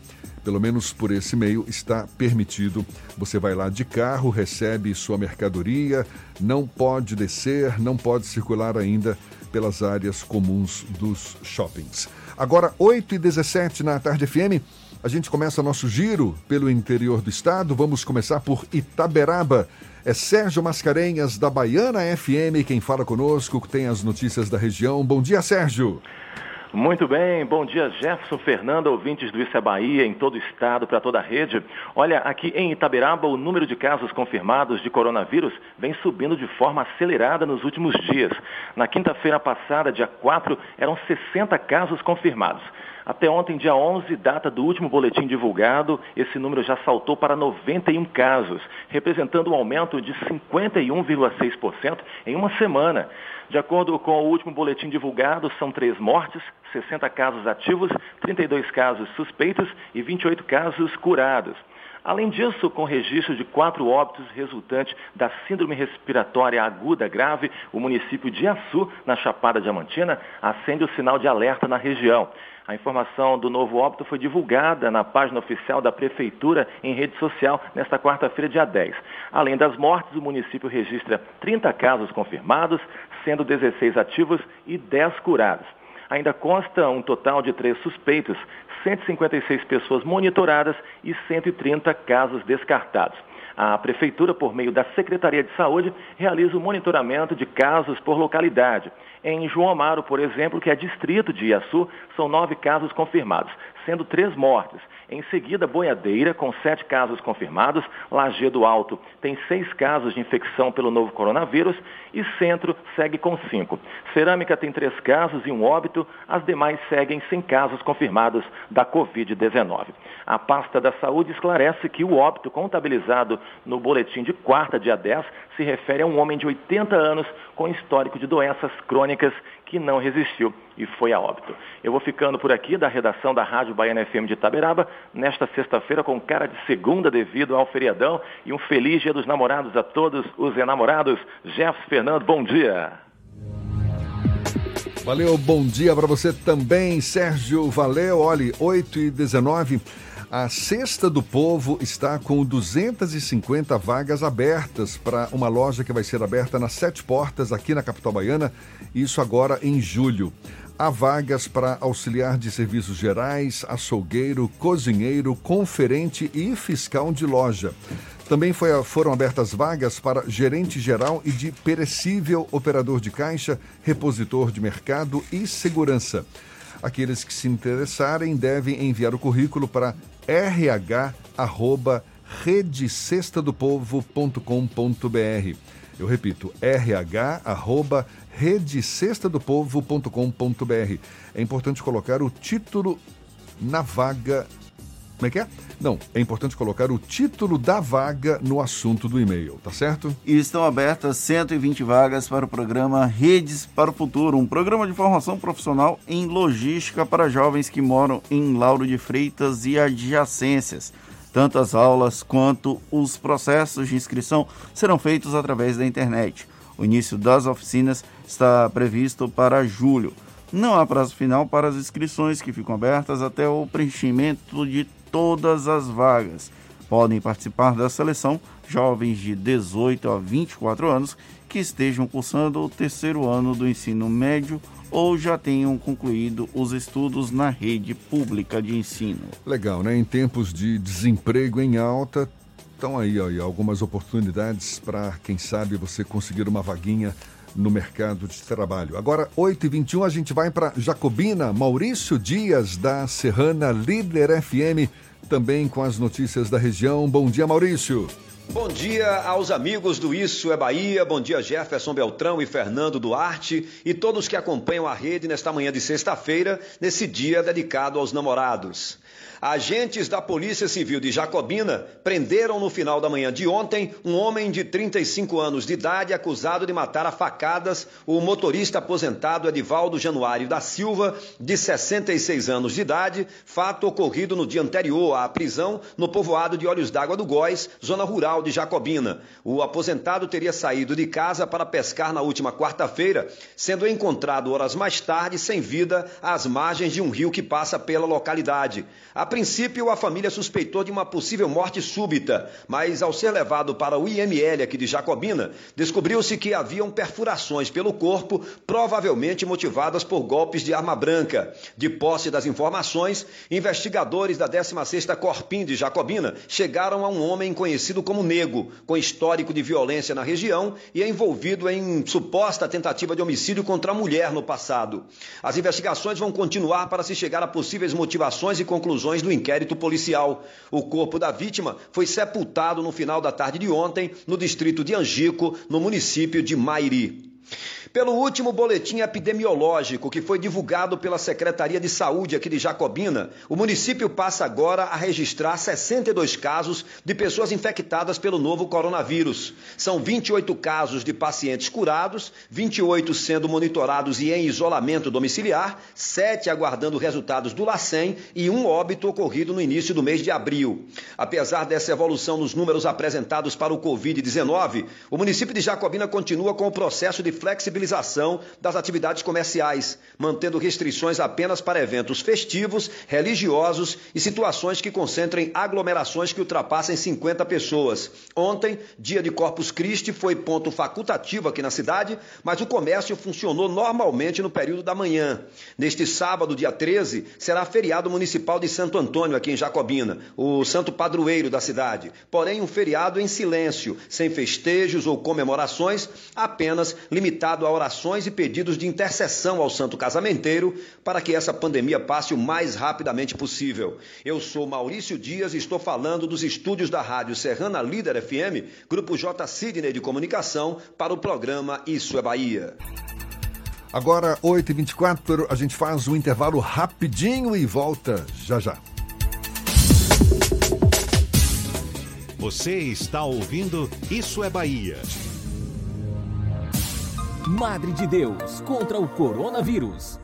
Pelo menos por esse meio está permitido. Você vai lá de carro, recebe sua mercadoria, não pode descer, não pode circular ainda pelas áreas comuns dos shoppings. Agora, 8 e 17 na Tarde FM, a gente começa nosso giro pelo interior do estado. Vamos começar por Itaberaba. É Sérgio Mascarenhas, da Baiana FM, quem fala conosco, tem as notícias da região. Bom dia, Sérgio. Muito bem, bom dia Jefferson Fernando, ouvintes do Isso é Bahia, em todo o estado, para toda a rede. Olha, aqui em Itaberaba, o número de casos confirmados de coronavírus vem subindo de forma acelerada nos últimos dias. Na quinta-feira passada, dia 4, eram 60 casos confirmados. Até ontem, dia 11, data do último boletim divulgado, esse número já saltou para 91 casos, representando um aumento de 51,6% em uma semana. De acordo com o último boletim divulgado, são três mortes, 60 casos ativos, 32 casos suspeitos e 28 casos curados. Além disso, com registro de quatro óbitos resultantes da síndrome respiratória aguda grave, o município de Açu, na Chapada Diamantina, acende o sinal de alerta na região. A informação do novo óbito foi divulgada na página oficial da Prefeitura em rede social nesta quarta-feira, dia 10. Além das mortes, o município registra 30 casos confirmados, sendo 16 ativos e 10 curados. Ainda consta um total de três suspeitos, 156 pessoas monitoradas e 130 casos descartados. A Prefeitura, por meio da Secretaria de Saúde, realiza o monitoramento de casos por localidade. Em João Amaro, por exemplo, que é distrito de Iaçu, são nove casos confirmados, sendo três mortes. Em seguida, Boiadeira, com sete casos confirmados, Lagedo Alto tem seis casos de infecção pelo novo coronavírus e Centro segue com cinco. Cerâmica tem três casos e um óbito, as demais seguem sem casos confirmados da Covid-19. A pasta da saúde esclarece que o óbito contabilizado no boletim de quarta, dia 10, se refere a um homem de 80 anos com histórico de doenças crônicas que não resistiu e foi a óbito. Eu vou ficando por aqui da redação da Rádio Baiana FM de Itaberaba, nesta sexta-feira com cara de segunda devido ao feriadão e um feliz dia dos namorados a todos os enamorados. Jefferson Fernando, bom dia. Valeu, bom dia para você também, Sérgio. Valeu, olhe, 8 e 19 a Cesta do Povo está com 250 vagas abertas para uma loja que vai ser aberta nas Sete Portas, aqui na capital baiana, isso agora em julho. Há vagas para auxiliar de serviços gerais, açougueiro, cozinheiro, conferente e fiscal de loja. Também foi, foram abertas vagas para gerente geral e de perecível, operador de caixa, repositor de mercado e segurança. Aqueles que se interessarem devem enviar o currículo para rh redecestadopovo.com.br. Eu repito, rh arroba redecestadopovo.com.br. É importante colocar o título na vaga. Como é que é? Não, é importante colocar o título da vaga no assunto do e-mail, tá certo? E estão abertas 120 vagas para o programa Redes para o Futuro, um programa de formação profissional em logística para jovens que moram em Lauro de Freitas e adjacências. Tanto as aulas quanto os processos de inscrição serão feitos através da internet. O início das oficinas está previsto para julho. Não há prazo final para as inscrições que ficam abertas até o preenchimento de todas as vagas. Podem participar da seleção jovens de 18 a 24 anos que estejam cursando o terceiro ano do ensino médio ou já tenham concluído os estudos na rede pública de ensino. Legal, né? Em tempos de desemprego em alta, estão aí, ó, algumas oportunidades para, quem sabe, você conseguir uma vaguinha no mercado de trabalho. Agora, 8h21, a gente vai para Jacobina. Maurício Dias, da Serrana Líder FM, também com as notícias da região. Bom dia, Maurício. Bom dia aos amigos do Isso é Bahia, bom dia Jefferson Beltrão e Fernando Duarte e todos que acompanham a rede nesta manhã de sexta-feira, nesse dia dedicado aos namorados. Agentes da Polícia Civil de Jacobina prenderam no final da manhã de ontem um homem de 35 anos de idade acusado de matar a facadas o motorista aposentado Edivaldo Januário da Silva, de 66 anos de idade, fato ocorrido no dia anterior à prisão no povoado de Olhos d'Água do Góis, zona rural de Jacobina. O aposentado teria saído de casa para pescar na última quarta-feira, sendo encontrado horas mais tarde sem vida às margens de um rio que passa pela localidade. A princípio, a família suspeitou de uma possível morte súbita, mas ao ser levado para o IML aqui de Jacobina, descobriu-se que haviam perfurações pelo corpo, provavelmente motivadas por golpes de arma branca. De posse das informações, investigadores da 16ª Corpim de Jacobina chegaram a um homem conhecido como Nego, com histórico de violência na região e envolvido em suposta tentativa de homicídio contra a mulher no passado. As investigações vão continuar para se chegar a possíveis motivações e conclusões do inquérito policial. O corpo da vítima foi sepultado no final da tarde de ontem no distrito de Angico, no município de Mairi. Pelo último boletim epidemiológico que foi divulgado pela Secretaria de Saúde aqui de Jacobina, o município passa agora a registrar 62 casos de pessoas infectadas pelo novo coronavírus. São 28 casos de pacientes curados, 28 sendo monitorados e em isolamento domiciliar, 7 aguardando resultados do LACEN e um óbito ocorrido no início do mês de abril. Apesar dessa evolução nos números apresentados para o Covid-19, o município de Jacobina continua com o processo de flexibilização das atividades comerciais, mantendo restrições apenas para eventos festivos, religiosos e situações que concentrem aglomerações que ultrapassem 50 pessoas. Ontem, dia de Corpus Christi, foi ponto facultativo aqui na cidade, mas o comércio funcionou normalmente no período da manhã. Neste sábado, dia 13, será feriado municipal de Santo Antônio, aqui em Jacobina, o santo padroeiro da cidade. Porém, um feriado em silêncio, sem festejos ou comemorações, apenas limitado a orações e pedidos de intercessão ao Santo Casamenteiro para que essa pandemia passe o mais rapidamente possível. Eu sou Maurício Dias e estou falando dos estúdios da Rádio Serrana Líder FM, Grupo J. Sidney de Comunicação, para o programa Isso é Bahia. Agora, 8h24, a gente faz um intervalo rapidinho e volta já já. Você está ouvindo Isso é Bahia. Madre de Deus contra o coronavírus.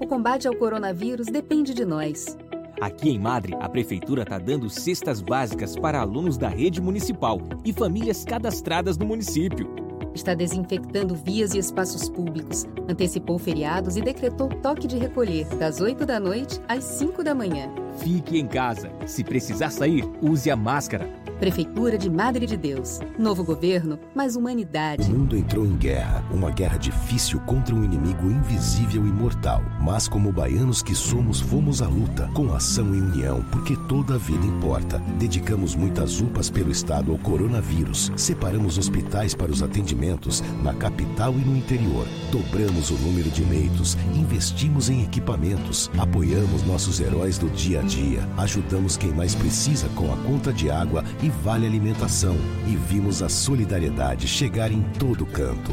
O combate ao coronavírus depende de nós. Aqui em Madre, a prefeitura está dando cestas básicas para alunos da rede municipal e famílias cadastradas no município. Está desinfectando vias e espaços públicos, antecipou feriados e decretou toque de recolher das 8 da noite às 5 da manhã. Fique em casa. Se precisar sair, use a máscara. Prefeitura de Madre de Deus. Novo governo, mais humanidade. O mundo entrou em guerra, uma guerra difícil contra um inimigo invisível e mortal. Mas como baianos que somos, fomos à luta, com ação e união, porque toda a vida importa. Dedicamos muitas UPAs pelo estado ao coronavírus. Separamos hospitais para os atendimentos na capital e no interior. Dobramos o número de leitos, investimos em equipamentos, apoiamos nossos heróis do dia a dia, ajudamos quem mais precisa com a conta de água e vale alimentação e vimos a solidariedade chegar em todo canto.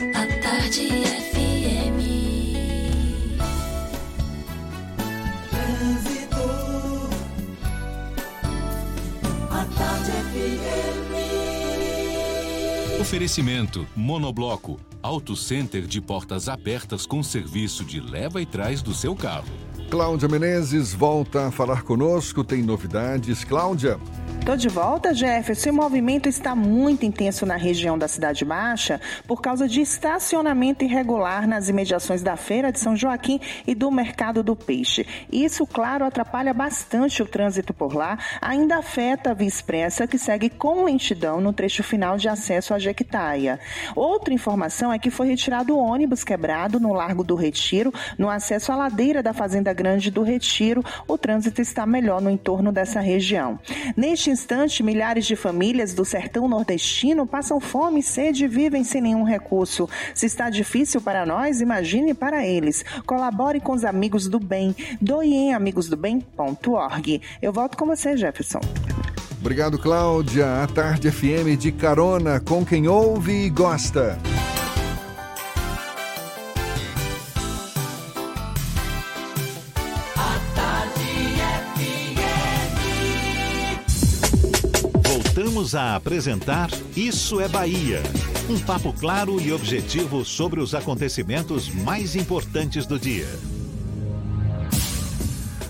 A tarde FM. Trânsito. A tarde FM. Oferecimento Monobloco, Auto Center de portas abertas com serviço de leva e trás do seu carro. Cláudia Menezes volta a falar conosco, tem novidades. Cláudia. Tô de volta, Jefferson. O movimento está muito intenso na região da Cidade Baixa por causa de estacionamento irregular nas imediações da Feira de São Joaquim e do Mercado do Peixe. Isso, claro, atrapalha bastante o trânsito por lá, ainda afeta a Via Expressa, que segue com lentidão no trecho final de acesso à Jequitaia. Outra informação é que foi retirado o ônibus quebrado no Largo do Retiro, no acesso à ladeira da Fazenda Grande do Retiro. O trânsito está melhor no entorno dessa região. Neste instante, milhares de famílias do sertão nordestino passam fome e sede e vivem sem nenhum recurso. Se está difícil para nós, imagine para eles. Colabore com os amigos do bem. Doe em amigosdobem.org. Eu volto com você, Jefferson. Obrigado, Cláudia. A Tarde FM de carona com quem ouve e gosta. Voltamos a apresentar Isso é Bahia. Um papo claro e objetivo sobre os acontecimentos mais importantes do dia.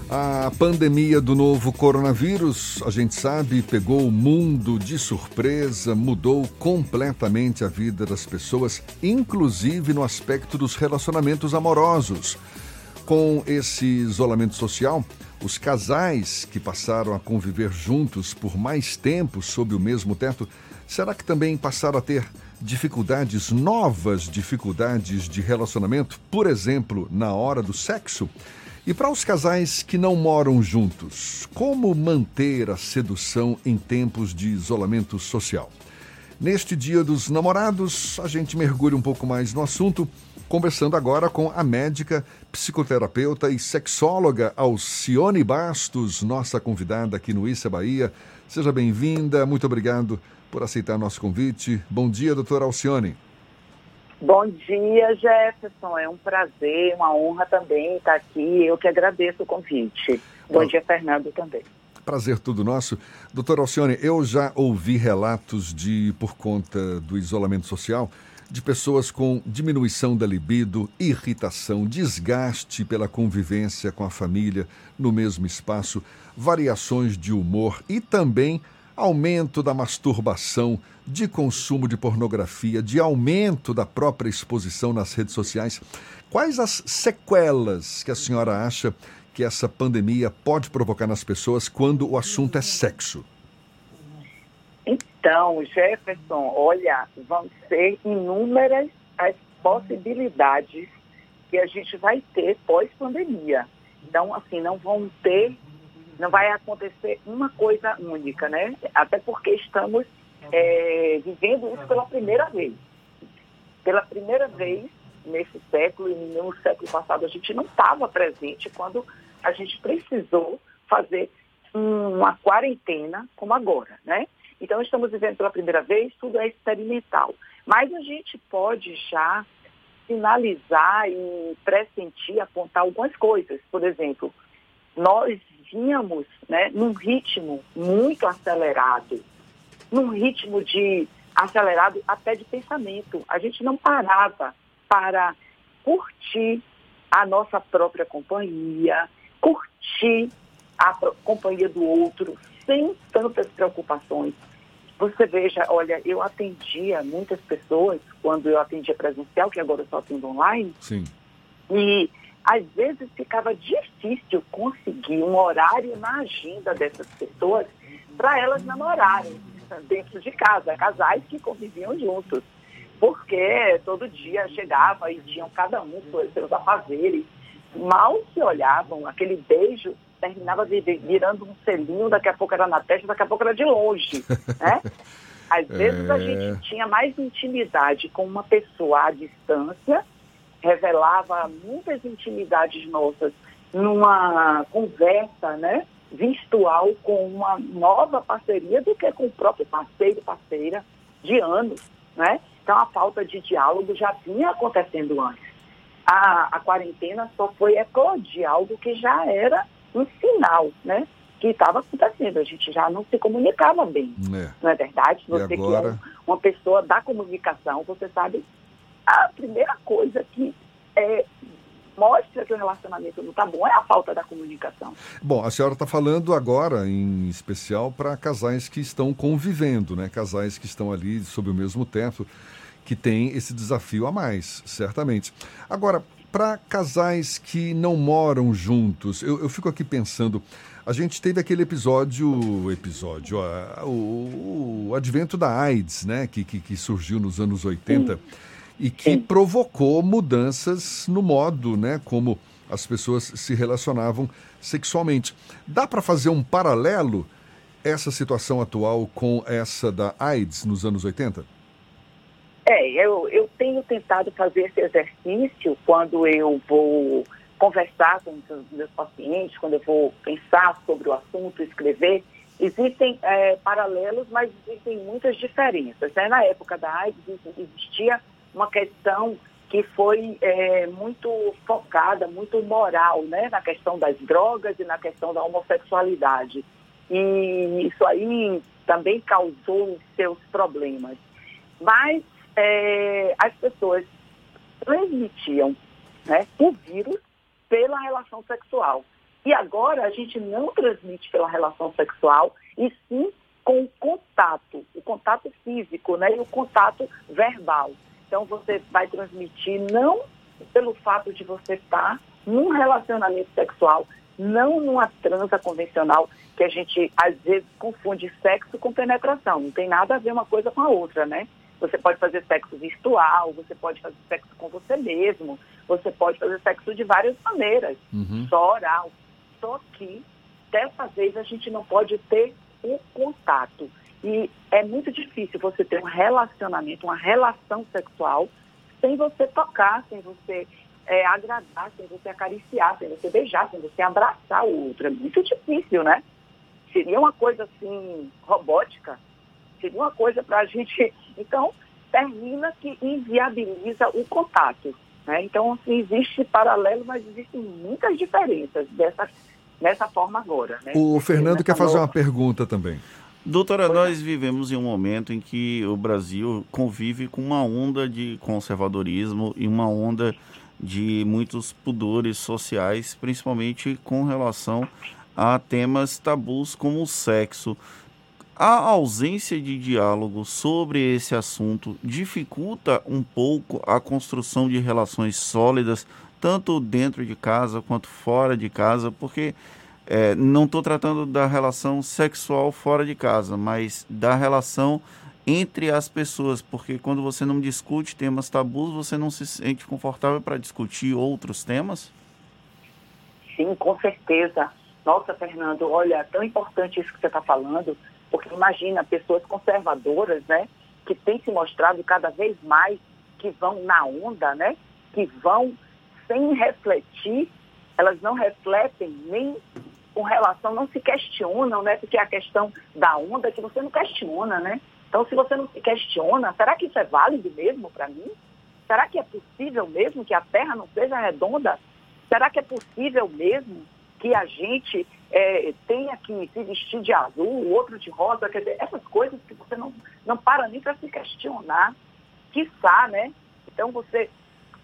A pandemia do novo coronavírus, a gente sabe, pegou o mundo de surpresa, mudou completamente a vida das pessoas, inclusive no aspecto dos relacionamentos amorosos. Com esse isolamento social, os casais que passaram a conviver juntos por mais tempo sob o mesmo teto, será que também passaram a ter dificuldades, novas dificuldades de relacionamento, por exemplo, na hora do sexo? E para os casais que não moram juntos, como manter a sedução em tempos de isolamento social? Neste Dia dos Namorados, a gente mergulha um pouco mais no assunto, conversando agora com a médica, psicoterapeuta e sexóloga Alcione Bastos, nossa convidada aqui no Issa Bahia. Seja bem-vinda, muito obrigado por aceitar nosso convite. Bom dia, doutora Alcione. Bom dia, Jefferson. É um prazer, uma honra também estar aqui. Eu que agradeço o convite. Bom dia, Fernando, também. Prazer tudo nosso. Doutora Alcione, eu já ouvi relatos de, por conta do isolamento social, de pessoas com diminuição da libido, irritação, desgaste pela convivência com a família no mesmo espaço, variações de humor e também aumento da masturbação, de consumo de pornografia, de aumento da própria exposição nas redes sociais. Quais as sequelas que a senhora acha que essa pandemia pode provocar nas pessoas quando o assunto é sexo? Então, Jefferson, olha, vão ser inúmeras as possibilidades que a gente vai ter pós-pandemia. Então, assim, não vão ter, não vai acontecer uma coisa única, né? Até porque estamos é, vivendo isso pela primeira vez. Pela primeira vez nesse século e no século passado a gente não estava presente quando a gente precisou fazer uma quarentena como agora, né? Então estamos vivendo pela primeira vez, tudo é experimental. Mas a gente pode já sinalizar e pressentir, apontar algumas coisas. Por exemplo, nós vínhamos né, num ritmo muito acelerado, num ritmo de acelerado até de pensamento. A gente não parava para curtir a nossa própria companhia, curtir a companhia do outro, sem tantas preocupações. Você veja, olha, eu atendia muitas pessoas quando eu atendia presencial, que agora eu só atendo online, Sim. e às vezes ficava difícil conseguir um horário na agenda dessas pessoas para elas namorarem dentro de casa, casais que conviviam juntos. Porque todo dia chegava e tinham cada um seus, seus afazeres, mal se olhavam, aquele beijo terminava vi- virando um selinho, daqui a pouco era na testa, daqui a pouco era de longe, <laughs> né? Às vezes a É. gente tinha mais intimidade com uma pessoa à distância, revelava muitas intimidades nossas numa conversa, né, virtual com uma nova parceria do que com o próprio parceiro, parceira de anos, né? Então a falta de diálogo já vinha acontecendo antes. A, a quarentena só foi eclodir algo que já era um sinal, né? Que estava acontecendo. A gente já não se comunicava bem. É. Não é verdade? Você que é agora? um- uma pessoa da comunicação, você sabe a primeira coisa que é, mostra que o relacionamento não está bom é a falta da comunicação. Bom, a senhora está falando agora, em especial, para casais que estão convivendo, né? Casais que estão ali sob o mesmo teto, que tem esse desafio a mais, certamente. Agora, para casais que não moram juntos, eu, eu fico aqui pensando. A gente teve aquele episódio, episódio, ó, o, o advento da AIDS, né, que, que, que surgiu nos anos 80 e que provocou mudanças no modo, né, como as pessoas se relacionavam sexualmente. Dá para fazer um paralelo essa situação atual com essa da AIDS nos anos 80? É, eu, eu tenho tentado fazer esse exercício quando eu vou conversar com os meus pacientes, quando eu vou pensar sobre o assunto, escrever. Existem é, paralelos, mas existem muitas diferenças. né? Na época da AIDS existia uma questão que foi é, muito focada, muito moral, né? na questão das drogas e na questão da homossexualidade. E isso aí também causou seus problemas. Mas é, as pessoas transmitiam né, o vírus pela relação sexual. E agora a gente não transmite pela relação sexual, e sim com o contato, o contato físico né, e o contato verbal. Então você vai transmitir não pelo fato de você estar num relacionamento sexual, não numa transa convencional, que a gente às vezes confunde sexo com penetração. Não tem nada a ver uma coisa com a outra, né? Você pode fazer sexo virtual, você pode fazer sexo com você mesmo, você pode fazer sexo de várias maneiras, só oral. Só que dessa vez a gente não pode ter o contato. E é muito difícil você ter um relacionamento, uma relação sexual, sem você tocar, sem você é, agradar, sem você acariciar, sem você beijar, sem você abraçar o outro. É muito difícil, né? Seria uma coisa assim, robótica, seria uma coisa para a gente. Então, termina que inviabiliza o contato. Né? Então, assim, existe paralelo, mas existem muitas diferenças dessa, dessa forma agora. Né? O Fernando Nessa quer fazer nova- uma pergunta também. Doutora, nós vivemos em um momento em que o Brasil convive com uma onda de conservadorismo e uma onda de muitos pudores sociais, principalmente com relação a temas tabus como o sexo. A ausência de diálogo sobre esse assunto dificulta um pouco a construção de relações sólidas, tanto dentro de casa quanto fora de casa, porque é, não estou tratando da relação sexual fora de casa, mas da relação entre as pessoas, porque quando você não discute temas tabus, você não se sente confortável para discutir outros temas? Sim, com certeza. Nossa, Fernando, olha, tão importante isso que você está falando, porque imagina pessoas conservadoras, né, que têm se mostrado cada vez mais que vão na onda, né, que vão sem refletir, elas não refletem nem com relação, não se questionam, né, porque a questão da onda é que você não questiona, né. Então, se você não se questiona, será que isso é válido mesmo para mim? Será que é possível mesmo que a Terra não seja redonda? Será que é possível mesmo que a gente é, tenha que se vestir de azul, o outro de rosa? Quer dizer, essas coisas que você não, não para nem para se questionar, quiçá, né? Então, você,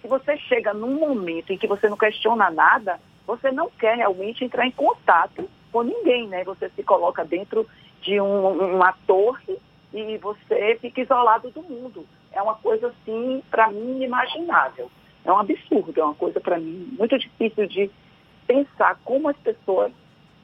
se você chega num momento em que você não questiona nada, você não quer realmente entrar em contato com ninguém, né? Você se coloca dentro de um- uma torre e você fica isolado do mundo. É uma coisa, assim, para mim, inimaginável. É um absurdo, é uma coisa, para mim, muito difícil de pensar como as pessoas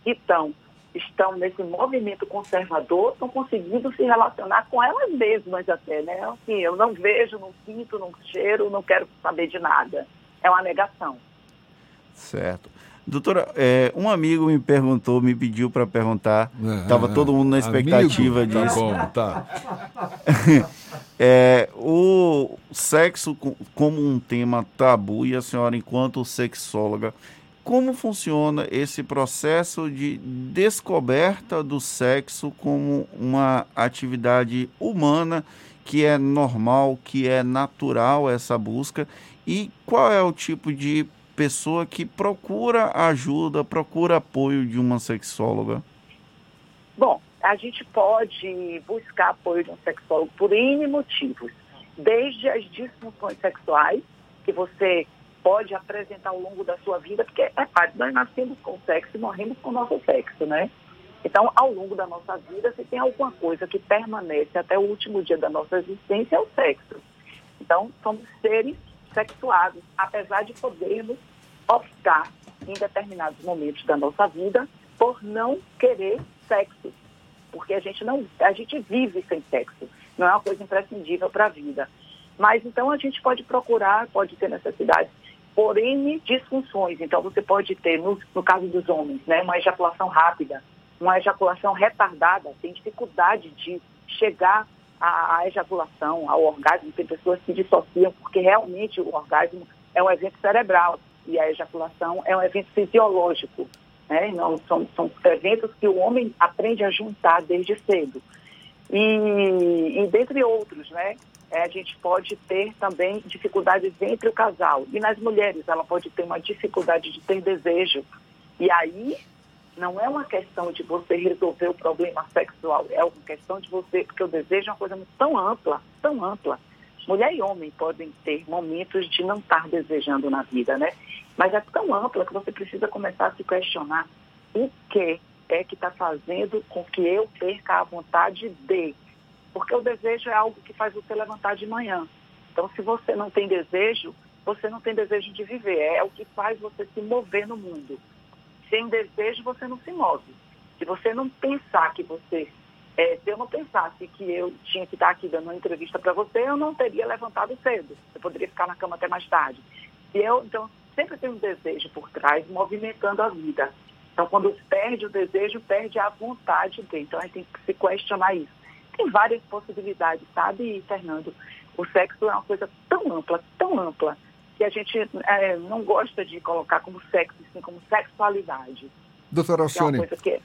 que estão, estão nesse movimento conservador estão conseguindo se relacionar com elas mesmas até, né? Assim, eu não vejo, não sinto, não cheiro, não quero saber de nada. É uma negação. Certo. Doutora, é, um amigo me perguntou, me pediu para perguntar, estava é, todo mundo na expectativa amigo? Tá disso. bom, tá. <laughs> É, o sexo co- como um tema tabu e a senhora, enquanto sexóloga, como funciona esse processo de descoberta do sexo como uma atividade humana que é normal, que é natural essa busca e qual é o tipo de pessoa que procura ajuda, procura apoio de uma sexóloga? Bom, a gente pode buscar apoio de um sexólogo por N motivos. Desde as disfunções sexuais, que você pode apresentar ao longo da sua vida, porque é parte, nós nascemos com sexo e morremos com o nosso sexo, né? Então, ao longo da nossa vida, se tem alguma coisa que permanece até o último dia da nossa existência, é o sexo. Então, somos seres sexuados, apesar de podermos optar em determinados momentos da nossa vida por não querer sexo, porque a gente não, a gente vive sem sexo, não é uma coisa imprescindível para a vida. Mas então a gente pode procurar, pode ter necessidade por N disfunções. Então você pode ter, no, no caso dos homens, né, uma ejaculação rápida, uma ejaculação retardada, tem dificuldade de chegar à, à ejaculação, ao orgasmo. Tem pessoas que dissociam porque realmente o orgasmo é um evento cerebral e a ejaculação é um evento fisiológico. Né? Não, são, são eventos que o homem aprende a juntar desde cedo. E, e dentre outros, né? É, a gente pode ter também dificuldades entre o casal. E nas mulheres, ela pode ter uma dificuldade de ter desejo. E aí, não é uma questão de você resolver o problema sexual, é uma questão de você, porque o desejo é uma coisa tão ampla, tão ampla. Mulher e homem podem ter momentos de não estar desejando na vida, né? Mas é tão ampla que você precisa começar a se questionar o que é que está fazendo com que eu perca a vontade de. Porque o desejo é algo que faz você levantar de manhã. Então, se você não tem desejo, você não tem desejo de viver. É o que faz você se mover no mundo. Sem desejo, você não se move. Se você não pensar que você. é, se eu não pensasse que eu tinha que estar aqui dando uma entrevista para você, eu não teria levantado cedo. Eu poderia ficar na cama até mais tarde. E eu, então, sempre tem um desejo por trás, movimentando a vida. Então, quando perde o desejo, perde a vontade de. Então, a gente tem que se questionar isso. Tem várias possibilidades, sabe, Fernando? O sexo é uma coisa tão ampla, tão ampla, que a gente é, não gosta de colocar como sexo, assim, como sexualidade. Doutora é Alcione, coisa que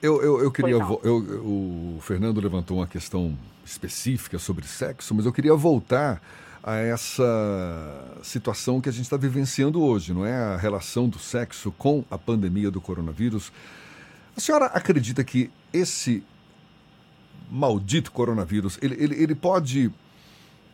eu, eu, eu queria. Eu- eu- o Fernando levantou uma questão específica sobre sexo, mas eu queria voltar a essa situação que a gente está vivenciando hoje, não é? A relação do sexo com a pandemia do coronavírus. A senhora acredita que esse maldito coronavírus ele, ele, ele pode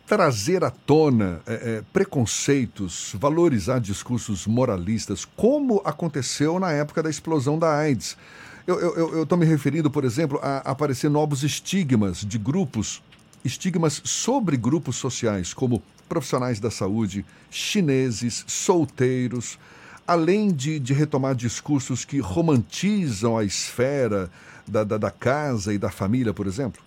trazer à tona é, é, preconceitos, valorizar discursos moralistas, como aconteceu na época da explosão da AIDS. Eu estou me referindo, por exemplo, a aparecer novos estigmas de grupos, estigmas sobre grupos sociais, como profissionais da saúde, chineses, solteiros, além de, de retomar discursos que romantizam a esfera da, da, da casa e da família, por exemplo?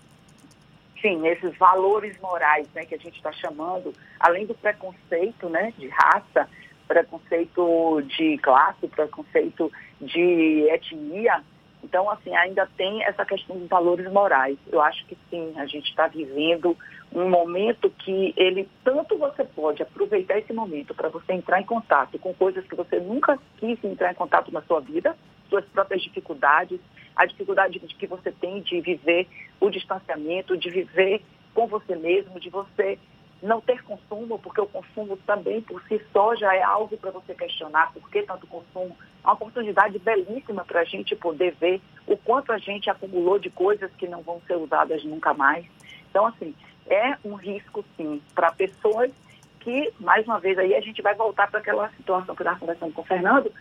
sim, esses valores morais né, que a gente está chamando, além do preconceito né, de raça, preconceito de classe, preconceito de etnia, então, assim, ainda tem essa questão dos valores morais. Eu acho que sim, a gente está vivendo um momento que ele, tanto você pode aproveitar esse momento para você entrar em contato com coisas que você nunca quis entrar em contato na sua vida, suas próprias dificuldades, a dificuldade de que você tem de viver o distanciamento, de viver com você mesmo, de você não ter consumo, porque o consumo também por si só já é algo para você questionar por que tanto consumo. É uma oportunidade belíssima para a gente poder ver o quanto a gente acumulou de coisas que não vão ser usadas nunca mais. Então, assim, é um risco, sim, para pessoas que, mais uma vez, aí a gente vai voltar para aquela situação que eu estava conversando com o Fernando,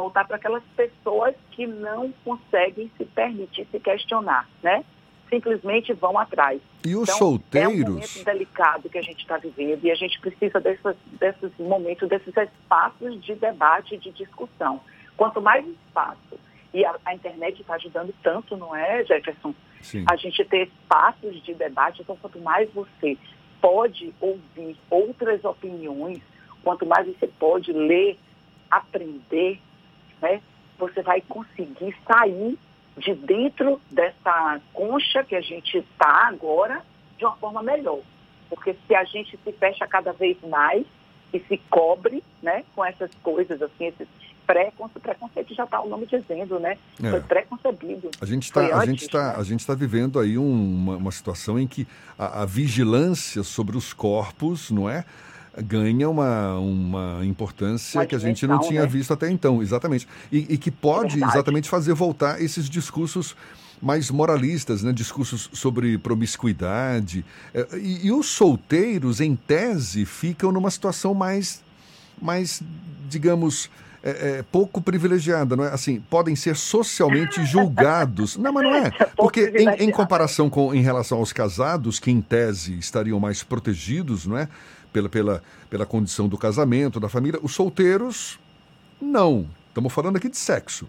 voltar para aquelas pessoas que não conseguem se permitir se questionar, né? simplesmente vão atrás. E os então, solteiros? É um momento delicado que a gente está vivendo e a gente precisa dessas, desses momentos, desses espaços de debate e de discussão. Quanto mais espaço, e a, a internet está ajudando tanto, não é, Jefferson? Sim. A gente ter espaços de debate, então quanto mais você pode ouvir outras opiniões, quanto mais você pode ler, aprender, né, você vai conseguir sair de dentro dessa concha que a gente está agora de uma forma melhor. Porque se a gente se fecha cada vez mais e se cobre né, com essas coisas, assim, esses preconce- preconceito já está o nome dizendo, né? É. Foi preconcebido. A gente está a gente tá, a gente tá vivendo aí um- uma, uma situação em que a, a vigilância sobre os corpos, não é? Ganha uma, uma importância Uma que a gente não tinha né? visto até então, exatamente. E, e que pode verdade. exatamente fazer voltar esses discursos mais moralistas, né? discursos sobre promiscuidade. Eh, E, e os solteiros, em tese, ficam numa situação mais, mais digamos, é, é, pouco privilegiada, não é? Assim, podem ser socialmente julgados. Não, mas não é. <laughs> Porque em, em comparação com em relação aos casados, que em tese estariam mais protegidos, não é? Pela, pela, pela condição do casamento, da família, os solteiros, não. Estamos falando aqui de sexo.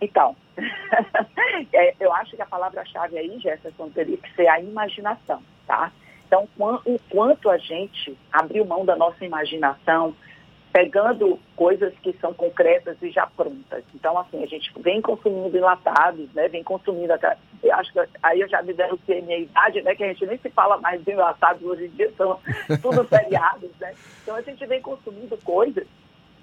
Então, <laughs> é, eu acho que a palavra-chave aí, Jefferson, teria que ser a imaginação, tá? Então, o quanto a gente abriu mão da nossa imaginação, pegando coisas que são concretas e já prontas. Então, assim, a gente vem consumindo enlatados, né? Vem consumindo até. Eu acho que aí eu já me denunciei minha idade, né? Que a gente nem se fala mais de enlatados hoje em dia, são <laughs> tudo feriados, né? Então a gente vem consumindo coisas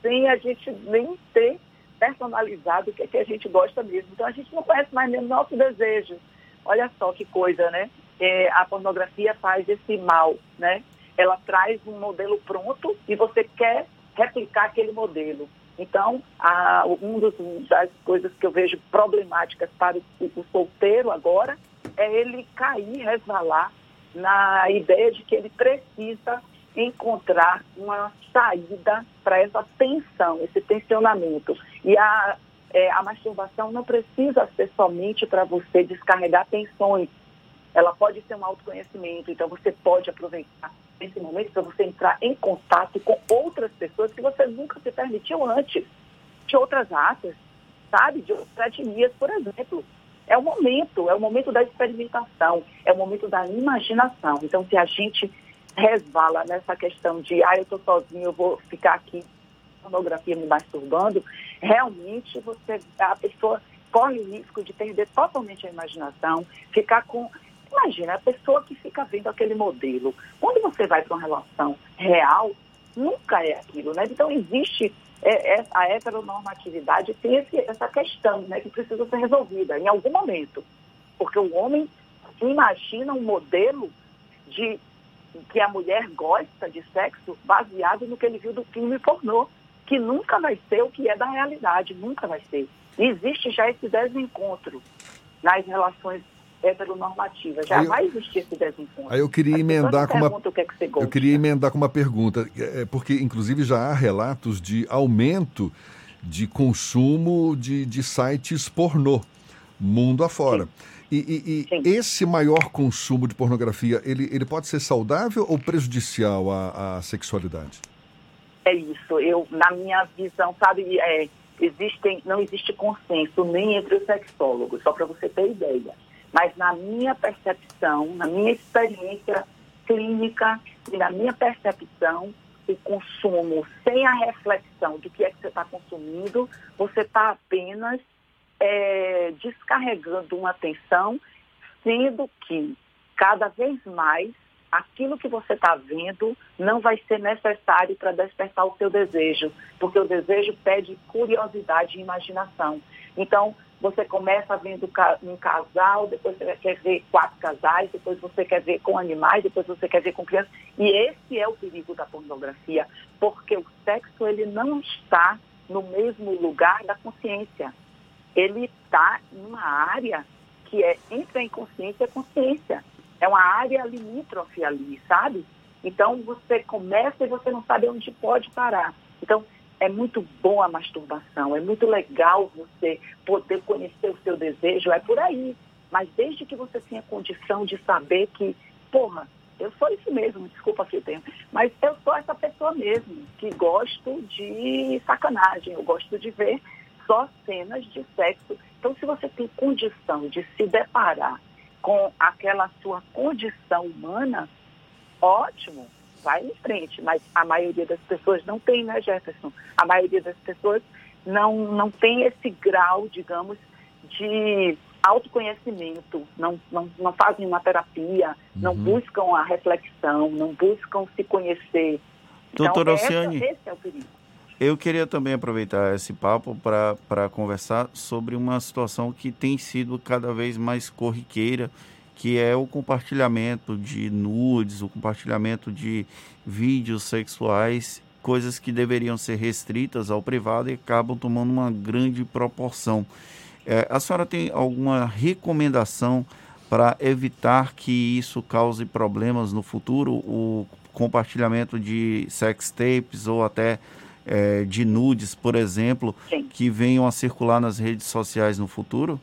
sem a gente nem ter personalizado o que, é que a gente gosta mesmo. Então a gente não conhece mais nem o nosso desejo. Olha só que coisa, né? É, a pornografia faz esse mal, né? Ela traz um modelo pronto e você quer replicar aquele modelo. Então, a, um dos, das coisas que eu vejo problemáticas para o, o solteiro agora é ele cair, resvalar na ideia de que ele precisa encontrar uma saída para essa tensão, esse tensionamento. E a, é, a masturbação não precisa ser somente para você descarregar tensões. Ela pode ser um autoconhecimento, então você pode aproveitar esse momento para você entrar em contato com outras pessoas que você nunca se permitiu antes, de outras raças, sabe? De outras etnias, por exemplo. É o momento, é o momento da experimentação, é o momento da imaginação. Então, se a gente resvala nessa questão de, ah, eu estou sozinho, eu vou ficar aqui pornografia me masturbando, realmente você, a pessoa corre o risco de perder totalmente a imaginação, ficar com. Imagina, a pessoa que fica vendo aquele modelo. Quando você vai para uma relação real, nunca é aquilo, né? Então existe é, é, a heteronormatividade tem esse, essa questão, né, que precisa ser resolvida em algum momento. Porque o homem imagina um modelo de que a mulher gosta de sexo baseado no que ele viu do filme pornô, que nunca vai ser o que é da realidade, nunca vai ser. E existe já esse desencontro nas relações heteronormativas, já eu- vai existir esse desencontro. Aí eu queria As emendar com uma que é que gosta. Eu queria emendar com uma pergunta, é, porque inclusive já há relatos de aumento de consumo de, de sites pornô mundo afora. E, e- e esse maior consumo de pornografia, ele, ele pode ser saudável ou prejudicial à, à sexualidade? É isso. Eu, na minha visão, sabe, é, existem, não existe consenso nem entre os sexólogos, só para você ter ideia. Mas na minha percepção, na minha experiência clínica e na minha percepção, o consumo sem a reflexão do que é que você está consumindo, você está apenas é, descarregando uma tensão, sendo que cada vez mais aquilo que você está vendo não vai ser necessário para despertar o seu desejo, porque o desejo pede curiosidade e imaginação. Então, você começa vendo um casal, depois você quer ver quatro casais, depois você quer ver com animais, depois você quer ver com crianças. E esse é o perigo da pornografia, porque o sexo ele não está no mesmo lugar da consciência. Ele está numa área que é entre a inconsciência e a consciência. É uma área limítrofe ali, sabe? Então você começa e você não sabe onde pode parar. Então é muito bom a masturbação, é muito legal você poder conhecer o seu desejo, é por aí. mas desde que você tenha condição de saber que, porra, eu sou isso mesmo, desculpa aqui o tempo, mas eu sou essa pessoa mesmo, que gosto de sacanagem, eu gosto de ver só cenas de sexo. Então, se você tem condição de se deparar com aquela sua condição humana, ótimo, vai em frente. Mas a maioria das pessoas não tem, né, Jefferson? A maioria das pessoas não, não tem esse grau, digamos, de autoconhecimento, não, não, não fazem uma terapia, não Uhum. buscam a reflexão, não buscam se conhecer. Doutora então, essa- Alcione. esse é o perigo. Eu queria também aproveitar esse papo para conversar sobre uma situação que tem sido cada vez mais corriqueira, que é o compartilhamento de nudes, o compartilhamento de vídeos sexuais, coisas que deveriam ser restritas ao privado e acabam tomando uma grande proporção. É, a senhora tem alguma recomendação para evitar que isso cause problemas no futuro? O compartilhamento de sex tapes ou até é, de nudes, por exemplo, que venham a circular nas redes sociais no futuro?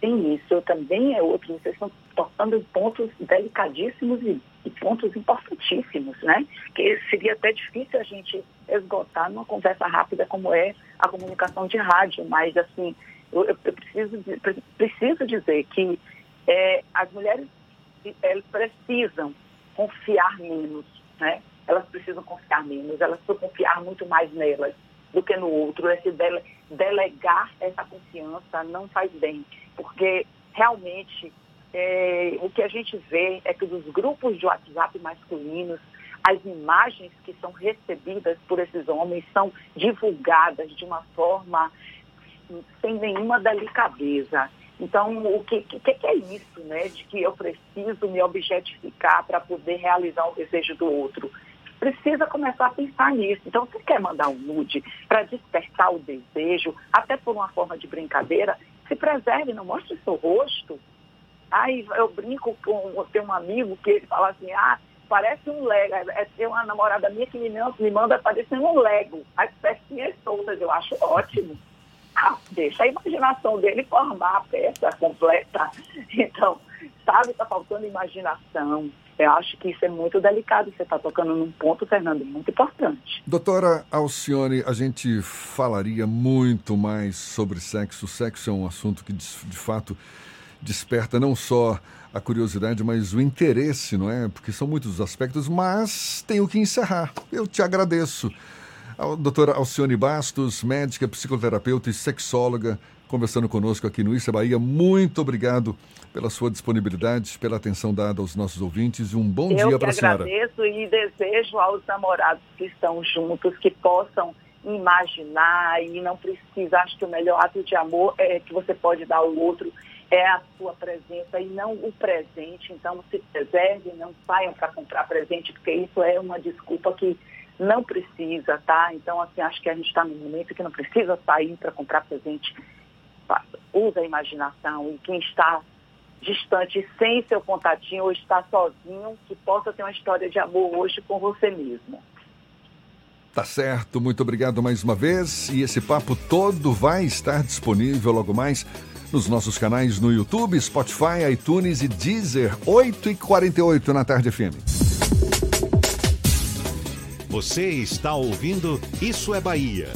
Sim, isso também é outro. Vocês estão tocando pontos delicadíssimos e, e pontos importantíssimos, né? Que seria até difícil a gente esgotar numa conversa rápida como é a comunicação de rádio, mas assim, eu, eu- preciso, preciso dizer que é, as mulheres elas precisam confiar menos, né? Elas precisam confiar menos, elas precisam confiar muito mais nelas do que no outro. Esse dele- delegar essa confiança não faz bem, porque realmente é, o que a gente vê é que dos grupos de WhatsApp masculinos, as imagens que são recebidas por esses homens são divulgadas de uma forma sem nenhuma delicadeza. Então, o que, que, que é isso, né? De que eu preciso me objetificar para poder realizar o desejo do outro. Precisa começar a pensar nisso. Então, você quer mandar um nude para despertar o desejo, até por uma forma de brincadeira, se preserve, não mostre seu rosto. Aí eu brinco com tem um amigo que ele fala assim, ah, parece um Lego. É, tem uma namorada minha que me, manda- me manda parecendo um Lego, as pecinhas soltas, eu acho ótimo. Ah, deixa a imaginação dele formar a peça completa. Então, sabe, está faltando imaginação. Eu acho que isso é muito delicado. Você está tocando num ponto, Fernando, muito importante. Doutora Alcione, a gente falaria muito mais sobre sexo. Sexo é um assunto que, de de fato, desperta não só a curiosidade, mas o interesse, não é? Porque são muitos os aspectos, mas tenho que encerrar. Eu te agradeço. A doutora Alcione Bastos, médica, psicoterapeuta e sexóloga, conversando conosco aqui no Issa Bahia. Muito obrigado pela sua disponibilidade, pela atenção dada aos nossos ouvintes e um bom eu dia para a senhora. agradeço e desejo aos namorados que estão juntos que possam imaginar e não precisa. Acho que o melhor ato de amor é que você pode dar ao outro é a sua presença e não o presente. Então, se preserve, não saiam para comprar presente, porque isso é uma desculpa que não precisa, tá? Então, assim, acho que a gente está num momento que não precisa sair para comprar presente. Usa a imaginação e quem está distante, sem seu contatinho ou está sozinho, que possa ter uma história de amor hoje com você mesmo. Tá certo, muito obrigado mais uma vez. E esse papo todo vai estar disponível logo mais nos nossos canais no YouTube, Spotify, iTunes e Deezer, 8h48 na Tarde FM. Você está ouvindo Isso é Bahia.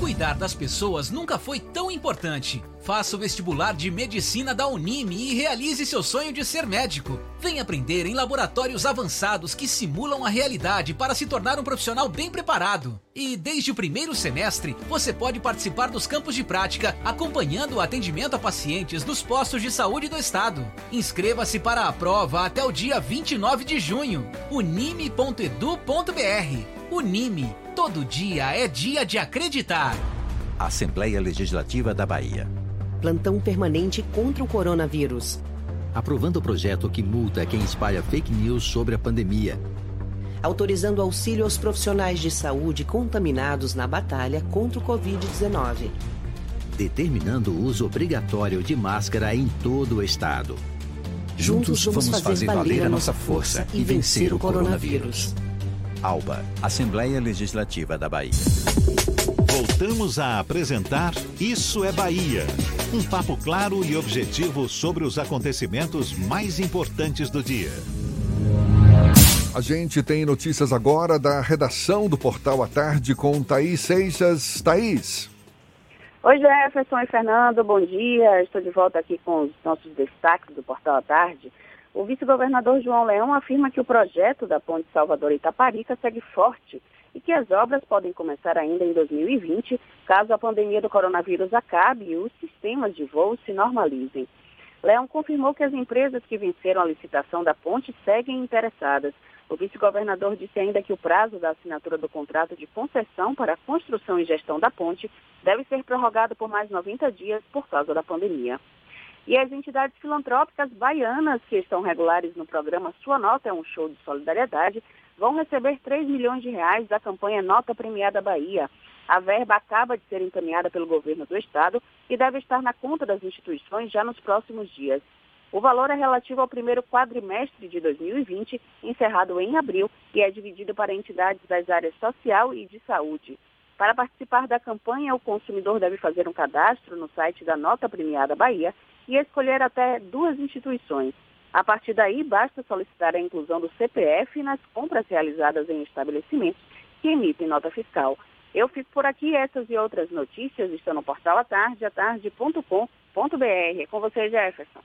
Cuidar das pessoas nunca foi tão importante. Faça o vestibular de medicina da Unime e realize seu sonho de ser médico. Venha aprender em laboratórios avançados que simulam a realidade para se tornar um profissional bem preparado. E desde o primeiro semestre, você pode participar dos campos de prática, acompanhando o atendimento a pacientes nos postos de saúde do estado. Inscreva-se para a prova até o dia 29 de junho. unime.edu.br. Unime, todo dia é dia de acreditar. Assembleia Legislativa da Bahia. Plantão permanente contra o coronavírus. Aprovando o projeto que multa quem espalha fake news sobre a pandemia. Autorizando auxílio aos profissionais de saúde contaminados na batalha contra o Covid-19. Determinando o uso obrigatório de máscara em todo o estado. Juntos vamos fazer valer a nossa força e vencer o coronavírus. ALBA, Assembleia Legislativa da Bahia. Voltamos a apresentar Isso é Bahia. Um papo claro e objetivo sobre os acontecimentos mais importantes do dia. A gente tem notícias agora da redação do Portal à Tarde com Thaís Seixas. Thaís. Oi, Jefferson e Fernando, bom dia. Estou de volta aqui com os nossos destaques do Portal à Tarde. O vice-governador João Leão afirma que o projeto da Ponte Salvador Itaparica segue forte e que as obras podem começar ainda em 2020, caso a pandemia do coronavírus acabe e os sistemas de voo se normalizem. Leão confirmou que as empresas que venceram a licitação da ponte seguem interessadas. O vice-governador disse ainda que o prazo da assinatura do contrato de concessão para a construção e gestão da ponte deve ser prorrogado por mais 90 dias por causa da pandemia. E as entidades filantrópicas baianas que estão regulares no programa Sua Nota é um Show de Solidariedade vão receber 3 milhões de reais da campanha Nota Premiada Bahia. A verba acaba de ser encaminhada pelo governo do estado e deve estar na conta das instituições já nos próximos dias. O valor é relativo ao primeiro quadrimestre de 2020, encerrado em abril, e é dividido para entidades das áreas social e de saúde. Para participar da campanha, o consumidor deve fazer um cadastro no site da Nota Premiada Bahia e escolher até duas instituições. A partir daí, basta solicitar a inclusão do CPF nas compras realizadas em estabelecimentos que emitem nota fiscal. Eu fico por aqui. Essas e outras notícias estão no portal atarde, atarde.com.br. É com você, Jefferson.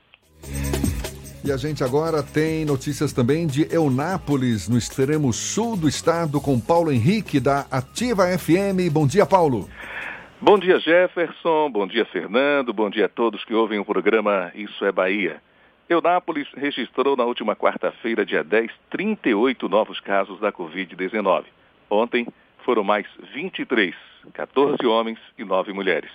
E a gente agora tem notícias também de Eunápolis, no extremo sul do estado, com Paulo Henrique, da Ativa FM. Bom dia, Paulo. Bom dia, Jefferson. Bom dia, Fernando. Bom dia a todos que ouvem o programa Isso é Bahia. Eunápolis registrou na última quarta-feira, dia 10, 38 novos casos da Covid-19. Ontem foram mais 23, 14 homens e 9 mulheres,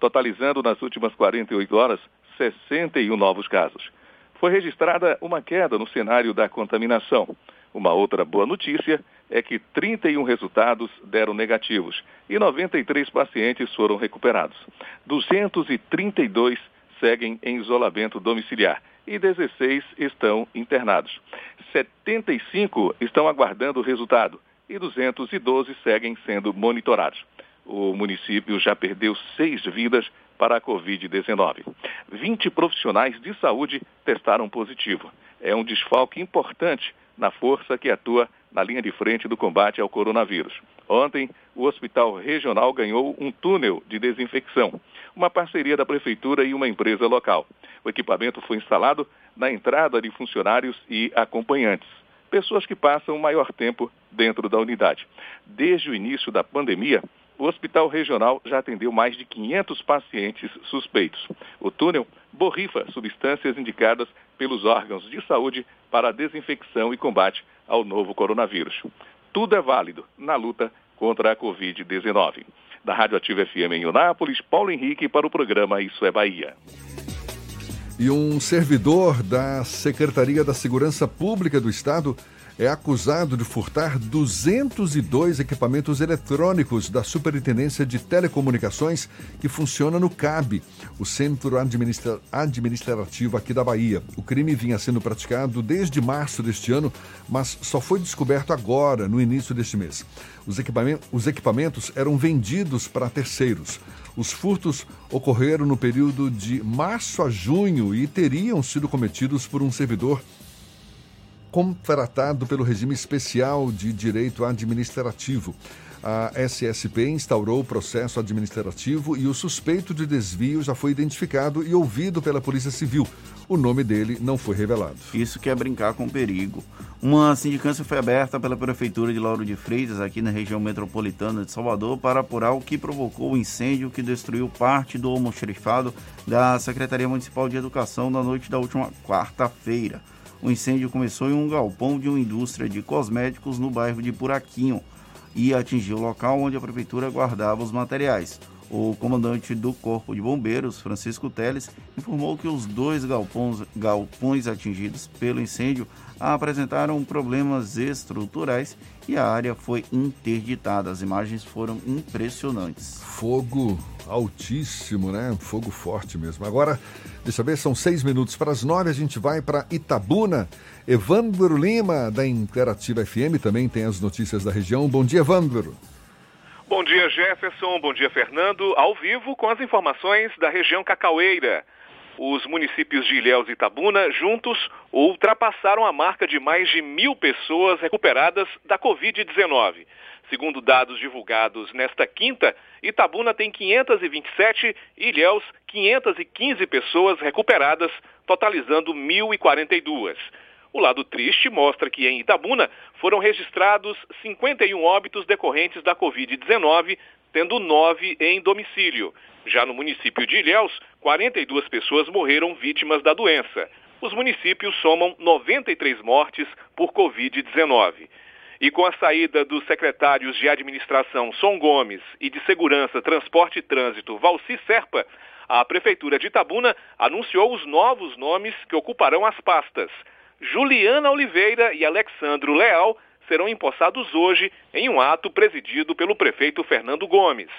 totalizando nas últimas 48 horas 61 novos casos. Foi registrada uma queda no cenário da contaminação. Uma outra boa notícia é que 31 resultados deram negativos e 93 pacientes foram recuperados. 232 seguem em isolamento domiciliar e 16 estão internados. 75 estão aguardando o resultado e 212 seguem sendo monitorados. O município já perdeu seis vidas para a Covid-19. 20 profissionais de saúde testaram positivo. É um desfalque importante na força que atua na linha de frente do combate ao coronavírus. Ontem, o Hospital Regional ganhou um túnel de desinfecção, uma parceria da Prefeitura e uma empresa local. O equipamento foi instalado na entrada de funcionários e acompanhantes, pessoas que passam maior tempo dentro da unidade. Desde o início da pandemia, o Hospital Regional já atendeu mais de 500 pacientes suspeitos. O túnel borrifa substâncias indicadas pelos órgãos de saúde para a desinfecção e combate ao novo coronavírus. Tudo é válido na luta contra a Covid-19. Da Rádio Ativa FM em Unápolis, Paulo Henrique para o programa Isso é Bahia. E um servidor da Secretaria da Segurança Pública do Estado é acusado de furtar 202 equipamentos eletrônicos da Superintendência de Telecomunicações que funciona no CAB, o Centro Administra Administrativo aqui da Bahia. O crime vinha sendo praticado desde março deste ano, mas só foi descoberto agora, no início deste mês. Os, equipamentos, os equipamentos eram vendidos para terceiros. Os furtos ocorreram no período de março a junho e teriam sido cometidos por um servidor contratado pelo regime especial de direito administrativo. A SSP instaurou o processo administrativo e o suspeito de desvio já foi identificado e ouvido pela Polícia Civil. O nome dele não foi revelado. Isso que é brincar com perigo. Uma sindicância foi aberta pela Prefeitura de Lauro de Freitas, aqui na região metropolitana de Salvador, para apurar o que provocou o incêndio que destruiu parte do almoxerifado da Secretaria Municipal de Educação na noite da última quarta-feira. O incêndio começou em um galpão de uma indústria de cosméticos no bairro de Buraquinho e atingiu o local onde a prefeitura guardava os materiais. O comandante do Corpo de Bombeiros, Francisco Teles, informou que os dois galpões, galpões atingidos pelo incêndio apresentaram problemas estruturais e a área foi interditada. As imagens foram impressionantes. Fogo altíssimo, né? Fogo forte mesmo. Agora, deixa eu ver, são seis minutos para as nove, a gente vai para Itabuna. Evandro Lima, da Interativa FM, também tem as notícias da região. Bom dia, Evandro. Bom dia, Jefferson. Bom dia, Fernando. Ao vivo com as informações da região Cacaueira. Os municípios de Ilhéus e Itabuna, juntos, ultrapassaram a marca de mais de mil pessoas recuperadas da Covid-19. Segundo dados divulgados nesta quinta, Itabuna tem 527 e Ilhéus 515 pessoas recuperadas, totalizando 1.042. O lado triste mostra que em Itabuna foram registrados 51 óbitos decorrentes da Covid-19, tendo nove em domicílio. Já no município de Ilhéus, 42 pessoas morreram vítimas da doença. Os municípios somam 93 mortes por Covid-19. E com a saída dos secretários de Administração Som Gomes e de Segurança, Transporte e Trânsito Valci Serpa, a Prefeitura de Itabuna anunciou os novos nomes que ocuparão as pastas. Juliana Oliveira e Alexandro Leal serão empossados hoje em um ato presidido pelo prefeito Fernando Gomes.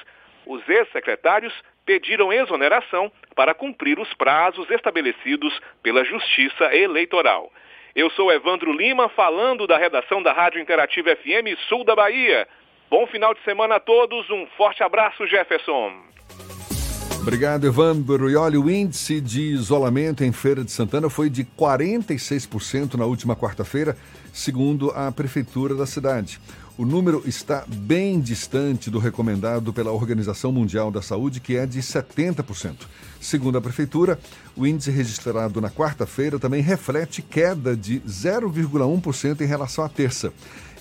Os ex-secretários pediram exoneração para cumprir os prazos estabelecidos pela Justiça Eleitoral. Eu sou Evandro Lima, falando da redação da Rádio Interativa FM Sul da Bahia. Bom final de semana a todos, um forte abraço, Jefferson. Obrigado, Evandro. E olha, o índice de isolamento em Feira de Santana foi de 46% na última quarta-feira, segundo a Prefeitura da cidade. O número está bem distante do recomendado pela Organização Mundial da Saúde, que é de 70%. Segundo a Prefeitura, o índice registrado na quarta-feira também reflete queda de 0,1% em relação à terça.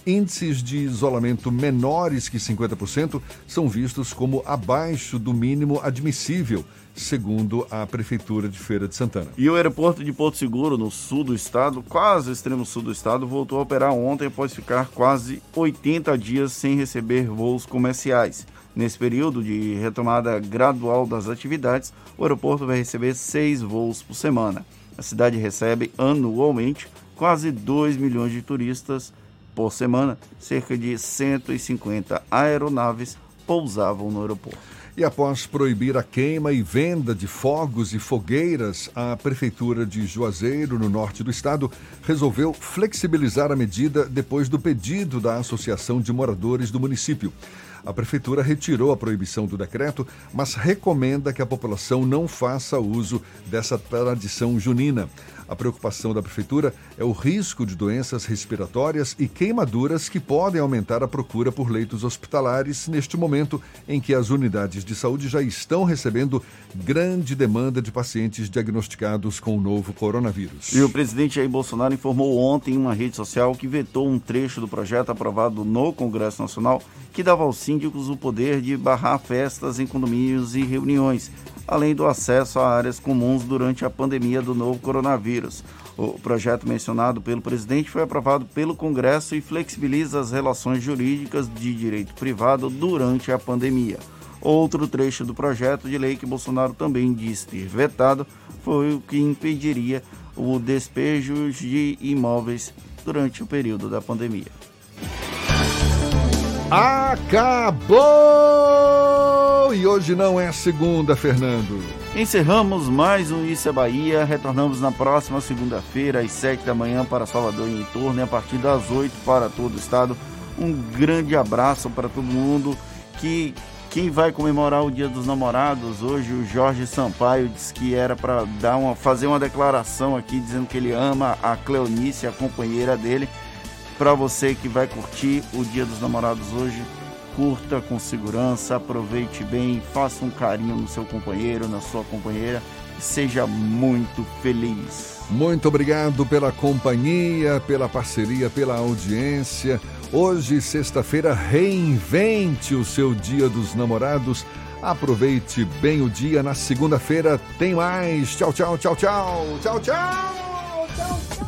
Índices de isolamento menores que 50% são vistos como abaixo do mínimo admissível, segundo a Prefeitura de Feira de Santana. E o aeroporto de Porto Seguro, no sul do estado, quase extremo sul do estado, voltou a operar ontem após ficar quase 80 dias sem receber voos comerciais. Nesse período de retomada gradual das atividades, o aeroporto vai receber seis voos por semana. A cidade recebe anualmente quase 2 milhões de turistas por semana, cerca de 150 aeronaves pousavam no aeroporto. E após proibir a queima e venda de fogos e fogueiras, a Prefeitura de Juazeiro, no norte do estado, resolveu flexibilizar a medida depois do pedido da Associação de Moradores do município. A Prefeitura retirou a proibição do decreto, mas recomenda que a população não faça uso dessa tradição junina. A preocupação da Prefeitura é o risco de doenças respiratórias e queimaduras que podem aumentar a procura por leitos hospitalares neste momento em que as unidades de saúde já estão recebendo grande demanda de pacientes diagnosticados com o novo coronavírus. E o presidente Jair Bolsonaro informou ontem em uma rede social que vetou um trecho do projeto aprovado no Congresso Nacional que dava aos síndicos o poder de barrar festas em condomínios e reuniões além do acesso a áreas comuns durante a pandemia do novo coronavírus. O projeto mencionado pelo presidente foi aprovado pelo Congresso e flexibiliza as relações jurídicas de direito privado durante a pandemia. Outro trecho do projeto de lei que Bolsonaro também disse ter vetado foi o que impediria o despejo de imóveis durante o período da pandemia. Acabou! E hoje não é segunda, Fernando. Encerramos mais um Isso é Bahia. Retornamos na próxima segunda-feira, às 7 da manhã, para Salvador e em torno, e a partir das 8 para todo o estado. Um grande abraço para todo mundo. Que quem vai comemorar o Dia dos Namorados hoje, o Jorge Sampaio, disse que era para dar uma, fazer uma declaração aqui dizendo que ele ama a Cleonice, a companheira dele para você que vai curtir o Dia dos Namorados hoje, curta com segurança, aproveite bem, faça um carinho no seu companheiro, na sua companheira e seja muito feliz. Muito obrigado pela companhia, pela parceria, pela audiência. Hoje, sexta-feira, reinvente o seu Dia dos Namorados. Aproveite bem o dia. Na segunda-feira tem mais. Tchau, tchau, tchau, tchau. Tchau, tchau. Tchau, tchau.